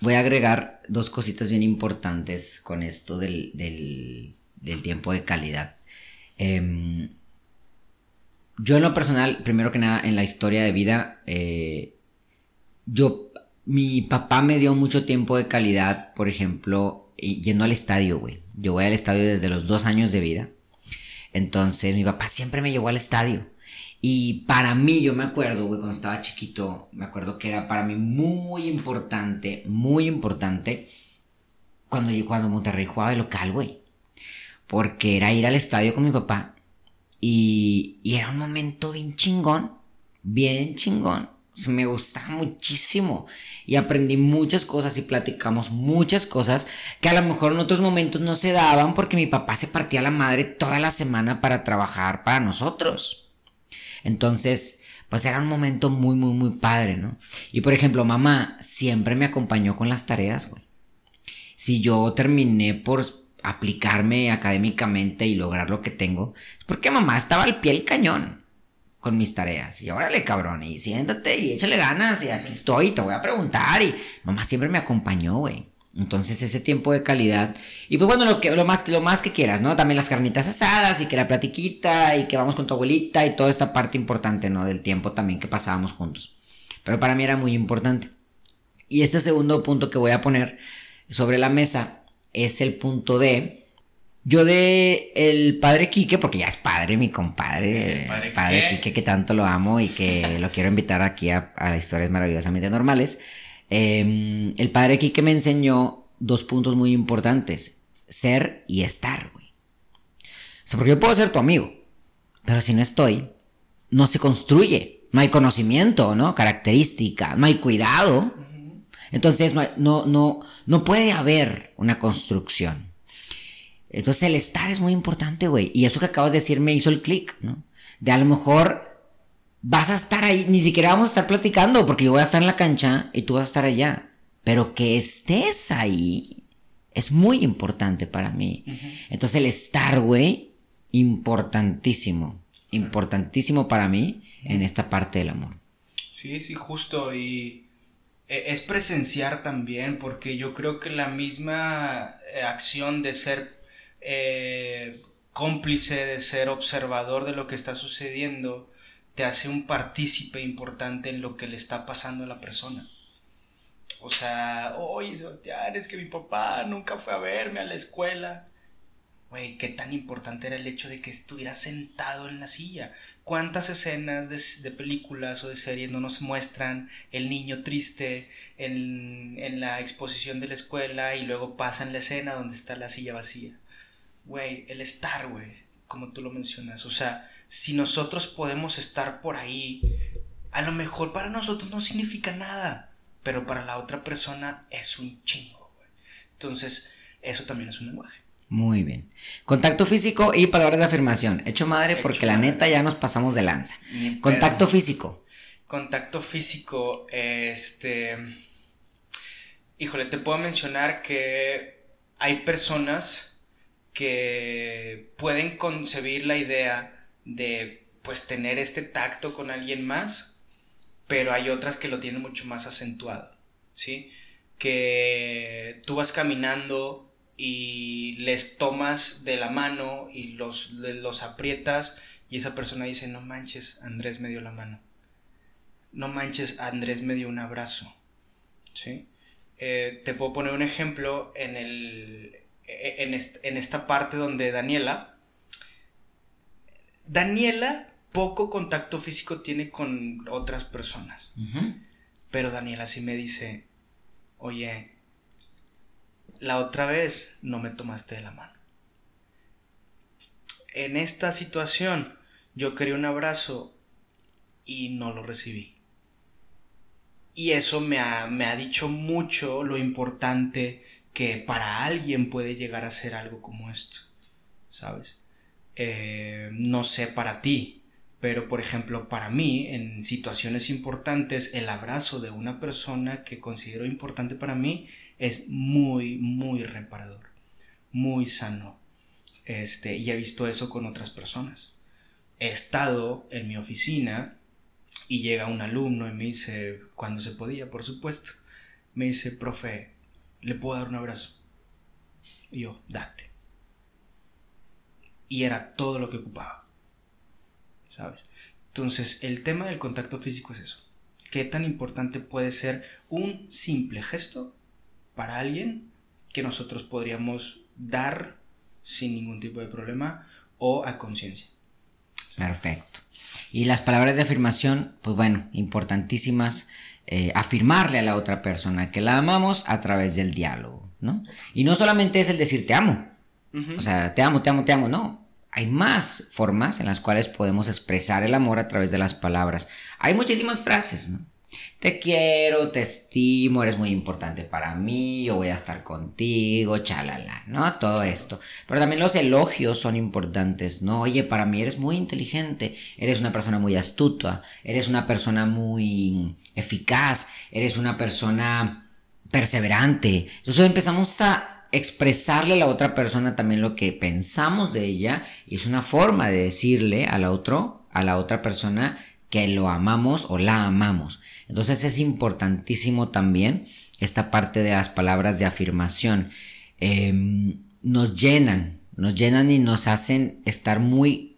Voy a agregar dos cositas bien importantes con esto del, del, del tiempo de calidad. Eh, yo en lo personal, primero que nada, en la historia de vida, eh, yo, mi papá me dio mucho tiempo de calidad, por ejemplo, yendo al estadio, güey. Yo voy al estadio desde los dos años de vida. Entonces, mi papá siempre me llevó al estadio. Y para mí, yo me acuerdo, güey, cuando estaba chiquito, me acuerdo que era para mí muy importante, muy importante, cuando, cuando Monterrey jugaba de local, güey. Porque era ir al estadio con mi papá y, era un momento bien chingón, bien chingón. O me gustaba muchísimo y aprendí muchas cosas y platicamos muchas cosas que a lo mejor en otros momentos no se daban porque mi papá se partía la madre toda la semana para trabajar para nosotros. Entonces, pues era un momento muy, muy, muy padre, ¿no? Y por ejemplo, mamá siempre me acompañó con las tareas, güey. Si yo terminé por aplicarme académicamente y lograr lo que tengo, es porque mamá estaba al pie del cañón con mis tareas. Y órale, cabrón, y siéntate y échale ganas, y aquí estoy, te voy a preguntar. Y mamá siempre me acompañó, güey. Entonces ese tiempo de calidad. Y pues bueno, lo, que, lo, más, lo más que quieras, ¿no? También las carnitas asadas y que la platiquita y que vamos con tu abuelita y toda esta parte importante, ¿no? Del tiempo también que pasábamos juntos. Pero para mí era muy importante. Y este segundo punto que voy a poner sobre la mesa es el punto de yo de el padre Quique, porque ya es padre, mi compadre, el padre, Quique, que tanto lo amo y que lo quiero invitar aquí a, a historias maravillosamente normales. Em, el padre Quique me enseñó dos puntos muy importantes, ser y estar, güey. O sea, porque yo puedo ser tu amigo, pero si no estoy, no se construye, no hay conocimiento, ¿no? Característica, no hay cuidado. Entonces no, no, no puede haber una construcción. Entonces el estar es muy importante, güey. Y eso que acabas de decir me hizo el clic, ¿no? De a lo mejor vas a estar ahí, ni siquiera vamos a estar platicando, porque yo voy a estar en la cancha y tú vas a estar allá. Pero que estés ahí es muy importante para mí. Entonces el estar, güey, importantísimo. Importantísimo para mí en esta parte del amor. Sí, sí, justo. Y e, es presenciar también, porque yo creo que la misma eh, acción de ser eh, cómplice, de ser observador de lo que está sucediendo, te hace un partícipe importante en lo que le está pasando a la persona. O sea, oye Sebastián, es que mi papá nunca fue a verme a la escuela. Güey, qué tan importante era el hecho de que estuviera sentado en la silla. ¿Cuántas escenas de, películas o de series no nos muestran el niño triste en, en la exposición de la escuela y luego pasan la escena donde está la silla vacía? güey, el estar, güey, como tú lo mencionas. O sea, si nosotros podemos estar por ahí, a lo mejor para nosotros no significa nada, pero para la otra persona es un chingo, güey. Entonces, eso también es un lenguaje. Muy bien. Contacto físico y palabras de afirmación. Hecho madre porque la neta ya nos pasamos de lanza. Contacto físico. Contacto físico, este... Híjole, te puedo mencionar que hay personas que pueden concebir la idea de pues tener este tacto con alguien más, pero hay otras que lo tienen mucho más acentuado, ¿sí? Que tú vas caminando y les tomas de la mano y los, los aprietas y esa persona dice, no manches, Andrés me dio la mano. No manches, Andrés me dio un abrazo. ¿Sí? Eh, te puedo poner un ejemplo en el, e-, en, esta parte donde Daniela, Daniela poco contacto físico tiene con otras personas. Pero Daniela sí me dice, oye, la otra vez no me tomaste de la mano. En esta situación yo quería un abrazo y no lo recibí. Y eso me ha, me ha dicho mucho lo importante que para alguien puede llegar a ser algo como esto, ¿sabes? Eh, no sé para ti, pero por ejemplo para mí, en situaciones importantes, el abrazo de una persona que considero importante para mí es muy, muy reparador, muy sano. Este, y he visto eso con otras personas. He estado en mi oficina y llega un alumno y me dice, cuando se podía, por supuesto, me dice, profe, le puedo dar un abrazo. Y yo, date. Y era todo lo que ocupaba. ¿Sabes? Entonces, el tema del contacto físico es eso. ¿Qué tan importante puede ser un simple gesto para alguien que nosotros podríamos dar sin ningún tipo de problema o a conciencia? Perfecto. Y las palabras de afirmación, pues bueno, importantísimas eh, afirmarle a la otra persona que la amamos a través del diálogo, ¿no? Y no solamente es el decir te amo, o sea, te amo, te amo, te amo, no. Hay más formas en las cuales podemos expresar el amor a través de las palabras. Hay muchísimas frases, ¿no? te quiero, te estimo, eres muy importante para mí, yo voy a estar contigo, chalala, ¿no? Todo esto. Pero también los elogios son importantes, ¿no? Oye, para mí eres muy inteligente, eres una persona muy astuta, eres una persona muy eficaz, eres una persona perseverante. Entonces empezamos a expresarle a la otra persona también lo que pensamos de ella y es una forma de decirle a la otro, a la otra persona que lo amamos o la amamos. Entonces es importantísimo también esta parte de las palabras de afirmación. Em, nos llenan, nos llenan y nos hacen estar muy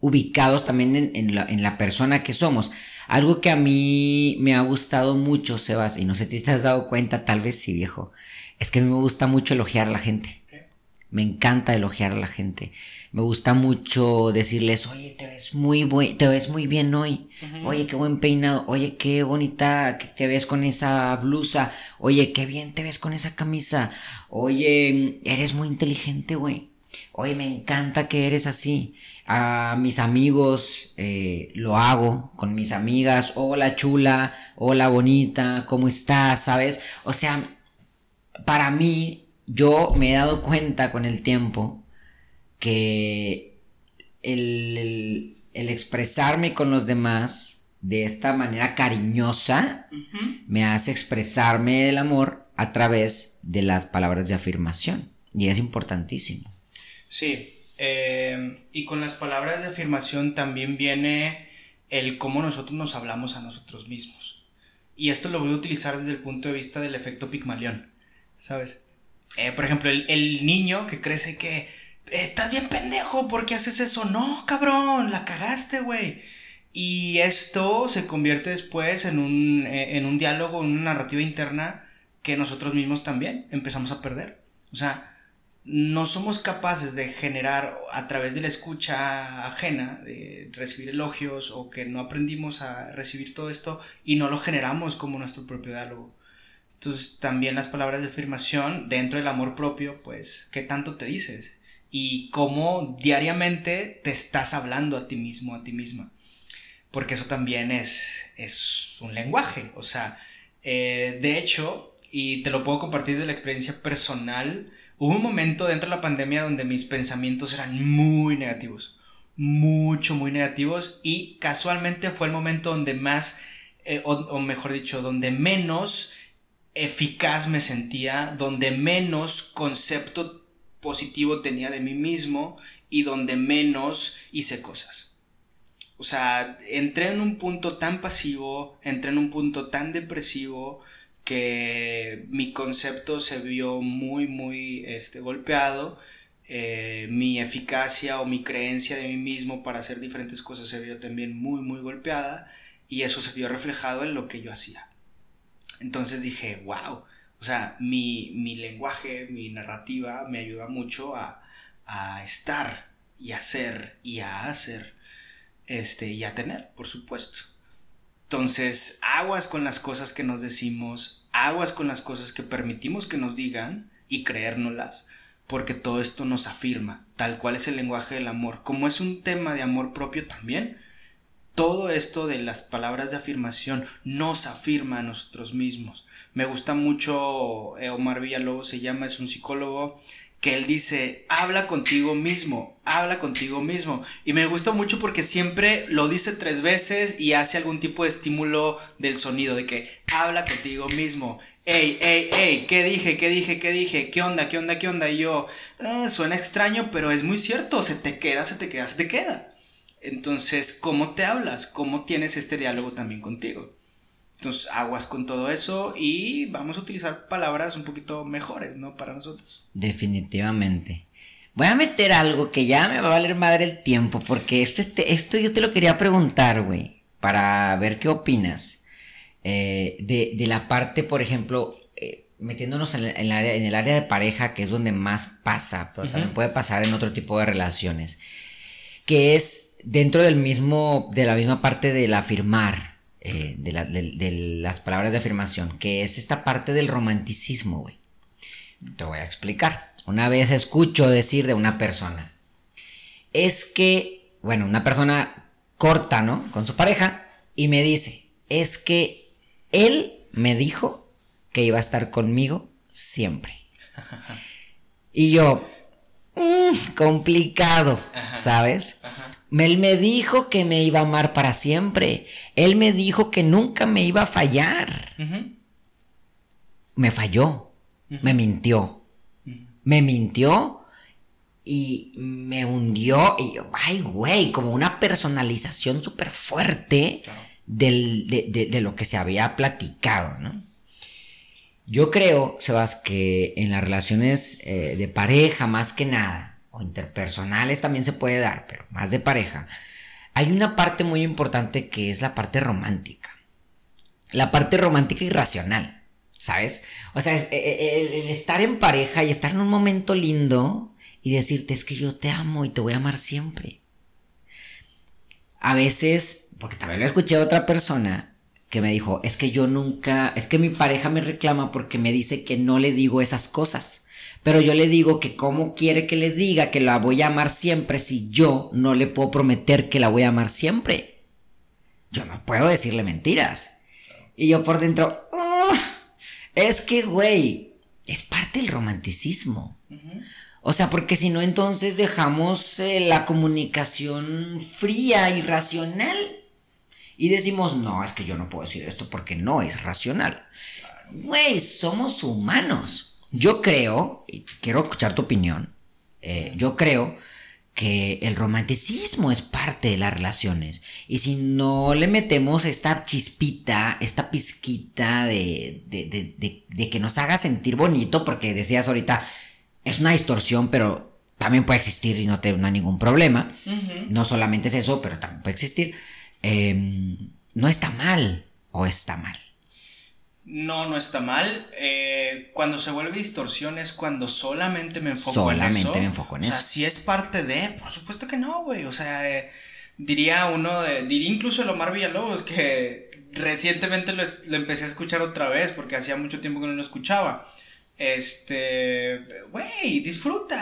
ubicados también en, la, persona que somos. Algo que a mí me ha gustado mucho, Sebas, y no sé si te has dado cuenta, tal vez sí, viejo, es que a mí me gusta mucho elogiar a la gente. Me encanta elogiar a la gente. Me gusta mucho decirles, oye, te ves muy, te ves muy bien hoy. Oye, qué buen peinado. Oye, qué bonita que te ves con esa blusa. Oye, qué bien te ves con esa camisa. Oye, eres muy inteligente, güey. Oye, me encanta que eres así. A mis amigos eh, lo hago con mis amigas. Hola chula, hola bonita, ¿cómo estás? ¿Sabes? O sea, para mí yo me he dado cuenta con el tiempo que el, expresarme con los demás de esta manera cariñosa me hace expresarme el amor a través de las palabras de afirmación. Y es importantísimo. Sí, eh, y con las palabras de afirmación también viene el cómo nosotros nos hablamos a nosotros mismos. Y esto lo voy a utilizar desde el punto de vista del efecto Pigmalión, ¿sabes? Eh, por ejemplo, el, niño que crece que estás bien pendejo, ¿por qué haces eso? No, cabrón, la cagaste, güey. Y esto se convierte después en un, eh, en un diálogo, en una narrativa interna que nosotros mismos también empezamos a perder. O sea, no somos capaces de generar a través de la escucha ajena, de recibir elogios o que no aprendimos a recibir todo esto y no lo generamos como nuestro propio diálogo. Entonces también las palabras de afirmación dentro del amor propio, pues, ¿qué tanto te dices? Y cómo diariamente te estás hablando a ti mismo, a ti misma. Porque eso también es, es un lenguaje. O sea, eh, de hecho, y te lo puedo compartir de la experiencia personal, hubo un momento dentro de la pandemia donde mis pensamientos eran muy negativos. Mucho, muy negativos. Y casualmente fue el momento donde más, eh, o mejor dicho, donde menos eficaz me sentía, donde menos concepto positivo tenía de mí mismo y donde menos hice cosas. O sea, entré en un punto tan pasivo, entré en un punto tan depresivo que mi concepto se vio muy, muy este, golpeado. Eh, mi eficacia o mi creencia de mí mismo para hacer diferentes cosas se vio también muy, muy golpeada y eso se vio reflejado en lo que yo hacía. Entonces dije, wow, o sea, mi, lenguaje, mi narrativa me ayuda mucho a, estar y a ser y a hacer este, y a tener, por supuesto. Entonces, aguas con las cosas que nos decimos, aguas con las cosas que permitimos que nos digan y creérnoslas, porque todo esto nos afirma, tal cual es el lenguaje del amor. Como es un tema de amor propio también, todo esto de las palabras de afirmación nos afirma a nosotros mismos. Me gusta mucho eh, Omar Villalobos, se llama, es un psicólogo, que él dice, habla contigo mismo, habla contigo mismo. Y me gusta mucho porque siempre lo dice tres veces y hace algún tipo de estímulo del sonido, de que habla contigo mismo. Ey, ey, ey, ¿qué dije? ¿Qué dije? ¿Qué dije? ¿Qué onda? ¿Qué onda? ¿Qué onda? Y yo, ah, suena extraño, pero es muy cierto, se te queda, se te queda, se te queda. Entonces, ¿cómo te hablas? ¿Cómo tienes este diálogo también contigo? Entonces, aguas con todo eso y vamos a utilizar palabras un poquito mejores, ¿no? Para nosotros. Definitivamente. Voy a meter algo que ya me va a valer madre el tiempo, porque este, esto yo te lo quería preguntar, güey, para ver qué opinas. Eh, de, la parte, por ejemplo, eh, metiéndonos en, el área, en el área de pareja, que es donde más pasa, pero también puede pasar en otro tipo de relaciones, que es dentro del mismo, de la misma parte del afirmar, eh, de, las palabras de afirmación, que es esta parte del romanticismo, güey. Te voy a explicar. Una vez escucho decir de una persona, es que, bueno, una persona corta, ¿no? Con su pareja, y me dice, es que él me dijo que iba a estar conmigo siempre. Y yo, mm, complicado, ¿sabes? Él me dijo que me iba a amar para siempre. Él me dijo que nunca me iba a fallar. Me falló. Me mintió. Me mintió y me hundió. Y yo, ay, güey, como una personalización súper fuerte de, lo que se había platicado, ¿no? Yo creo, Sebas, que en las relaciones eh, de pareja, más que nada, interpersonales también se puede dar, pero más de pareja. hay una parte muy importante que es la parte romántica. La parte romántica y racional, ¿sabes? O sea, eh, eh, el, estar en pareja y estar en un momento lindo y decirte es que yo te amo y te voy a amar siempre. A veces, porque también lo escuché a otra persona que me dijo, es que yo nunca, es que mi pareja me reclama porque me dice que no le digo esas cosas. Pero yo le digo que cómo quiere que le diga que la voy a amar siempre si yo no le puedo prometer que la voy a amar siempre. Yo no puedo decirle mentiras. Y yo por dentro, oh, es que, güey, es parte del romanticismo. O sea, porque si no, entonces dejamos eh, la comunicación fría y racional. Y decimos, no, es que yo no puedo decir esto porque no es racional. Güey, somos humanos. Yo creo, y quiero escuchar tu opinión, eh, yo creo que el romanticismo es parte de las relaciones. Y si no le metemos esta chispita, esta pizquita de, de, de, que nos haga sentir bonito, porque decías ahorita, es una distorsión, pero también puede existir y no, te, no hay ningún problema. No solamente es eso, pero también puede existir. Em, no está mal o está mal. No, no está mal. Eh, cuando se vuelve distorsión es cuando solamente me enfoco en eso. Solamente me enfoco en eso. O sea, si es parte de, por supuesto que no, güey. O sea, eh, diría uno, diría incluso el Omar Villalobos que recientemente lo, lo, empecé a escuchar otra vez porque hacía mucho tiempo que no lo escuchaba. Este, güey, disfruta,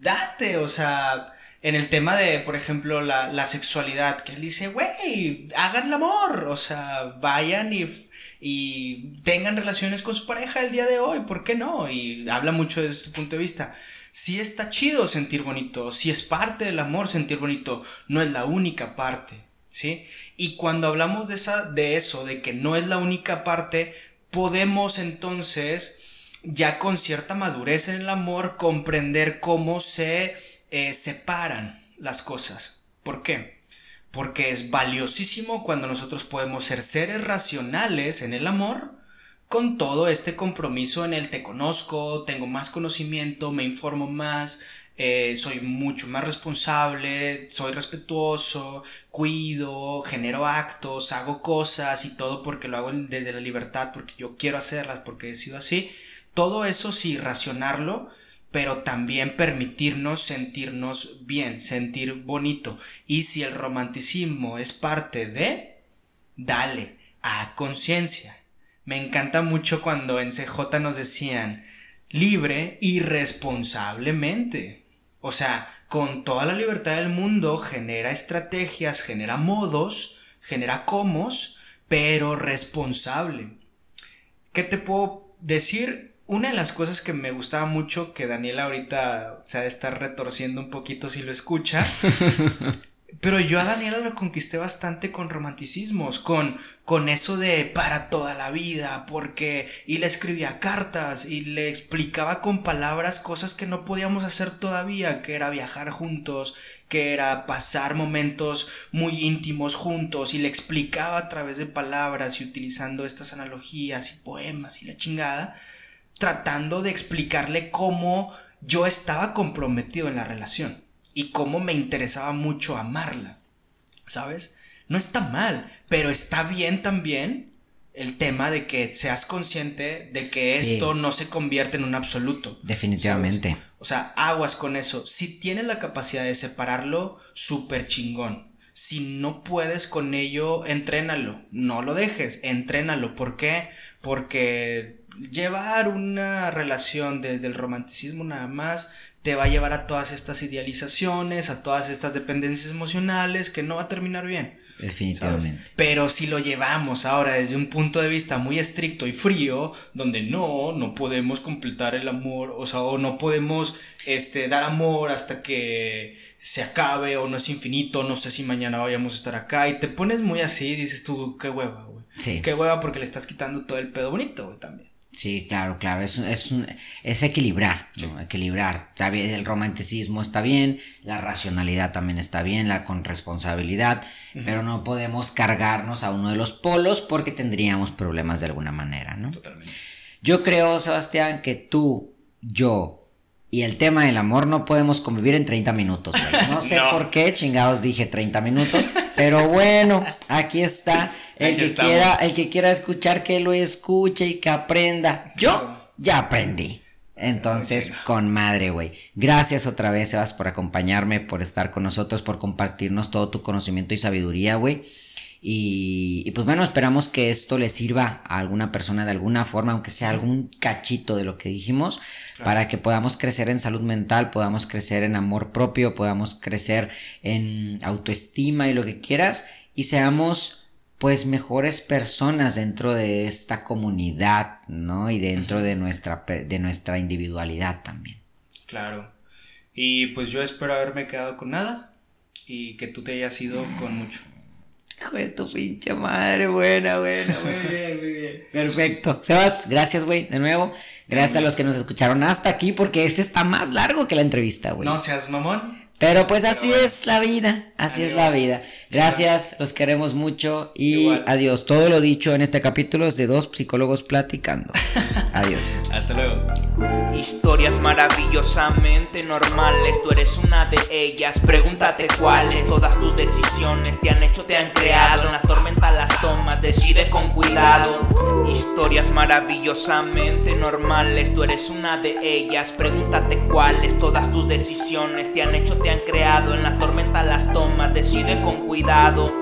date, o sea, en el tema de, por ejemplo, la, la sexualidad, que él dice, güey, hagan el amor, o sea, vayan y, y tengan relaciones con su pareja el día de hoy, ¿por qué no? Y habla mucho desde este punto de vista. Sí está chido sentir bonito, sí es parte del amor sentir bonito, no es la única parte, ¿sí? Y cuando hablamos de, esa, de eso, de que no es la única parte, podemos entonces, ya con cierta madurez en el amor, comprender cómo se eh, separan las cosas. ¿Por qué? Porque es valiosísimo cuando nosotros podemos ser seres racionales en el amor con todo este compromiso en el te conozco, tengo más conocimiento, me informo más, eh, soy mucho más responsable, soy respetuoso, cuido, genero actos, hago cosas y todo porque lo hago desde la libertad, porque yo quiero hacerlas, porque he sido así. Todo eso sí, racionarlo pero también permitirnos sentirnos bien, sentir bonito. Y si el romanticismo es parte de, dale, a conciencia. Me encanta mucho cuando en CJ nos decían, libre y responsablemente. O sea, con toda la libertad del mundo genera estrategias, genera modos, genera comos, pero responsable. ¿Qué te puedo decir? Una de las cosas que me gustaba mucho, que Daniela ahorita se ha de estar retorciendo un poquito si lo escucha, pero yo a Daniela lo conquisté bastante con romanticismos, con, con eso de para toda la vida, porque, y le escribía cartas y le explicaba con palabras cosas que no podíamos hacer todavía, que era viajar juntos, que era pasar momentos muy íntimos juntos, y le explicaba a través de palabras y utilizando estas analogías y poemas y la chingada tratando de explicarle cómo yo estaba comprometido en la relación y cómo me interesaba mucho amarla. ¿Sabes? No está mal, pero está bien también el tema de que seas consciente de que esto no se convierte en un absoluto. Definitivamente. O sea, aguas con eso. Si tienes la capacidad de separarlo, súper chingón. Si no puedes con ello, entrénalo. No lo dejes, entrénalo. ¿Por qué? Porque llevar una relación desde el romanticismo nada más te va a llevar a todas estas idealizaciones, a todas estas dependencias emocionales que no va a terminar bien. Definitivamente. Pero si lo llevamos ahora desde un punto de vista muy estricto y frío, donde no, no podemos completar el amor, o sea, o no podemos este, dar amor hasta que se acabe o no es infinito, no sé si mañana vayamos a estar acá, y te pones muy así, dices tú, qué hueva, güey. Sí. Qué hueva porque le estás quitando todo el pedo bonito, güey, también. Sí, claro, claro, es, es, es equilibrar, equilibrar. Está bien, el romanticismo está bien, la racionalidad también está bien, la con responsabilidad, pero no podemos cargarnos a uno de los polos porque tendríamos problemas de alguna manera, ¿no? Totalmente. Yo creo, Sebastián, que tú, yo y el tema del amor no podemos convivir en 30 minutos. güey. No sé No. por qué chingados dije 30 minutos, pero bueno, aquí está. El Aquí que estamos. quiera, el que quiera escuchar que lo escuche y que aprenda. Yo ya aprendí. Entonces, con madre, güey. Gracias otra vez, Sebas, por acompañarme, por estar con nosotros, por compartirnos todo tu conocimiento y sabiduría, güey. Y, y pues bueno, esperamos que esto le sirva a alguna persona de alguna forma, aunque sea algún cachito de lo que dijimos, para que podamos crecer en salud mental, podamos crecer en amor propio, podamos crecer en autoestima y lo que quieras, y seamos pues mejores personas dentro de esta comunidad, ¿no? Y dentro de nuestra, de nuestra individualidad también. Claro. Y pues yo espero haberme quedado con nada y que tú te hayas ido con mucho. Hijo de tu pinche madre, buena, buena, muy bien, muy bien. Perfecto. Sebas, gracias, güey, de nuevo. Gracias a los que nos escucharon hasta aquí, porque este está más largo que la entrevista, güey. No seas mamón. Pero pues así bueno. es la vida, así es la vida. Gracias, los queremos mucho y Igual. adiós. Todo lo dicho en este capítulo es de dos psicólogos platicando. Adiós. Hasta luego. Historias maravillosamente normales, tú eres una de ellas. Pregúntate cuáles. Todas tus decisiones te han hecho, te han creado. En la tormenta las tomas, decide con cuidado. Historias maravillosamente normales, tú eres una de ellas. Pregúntate cuáles. Todas tus decisiones te han hecho, te han creado. En la tormenta las tomas, decide con cuidado.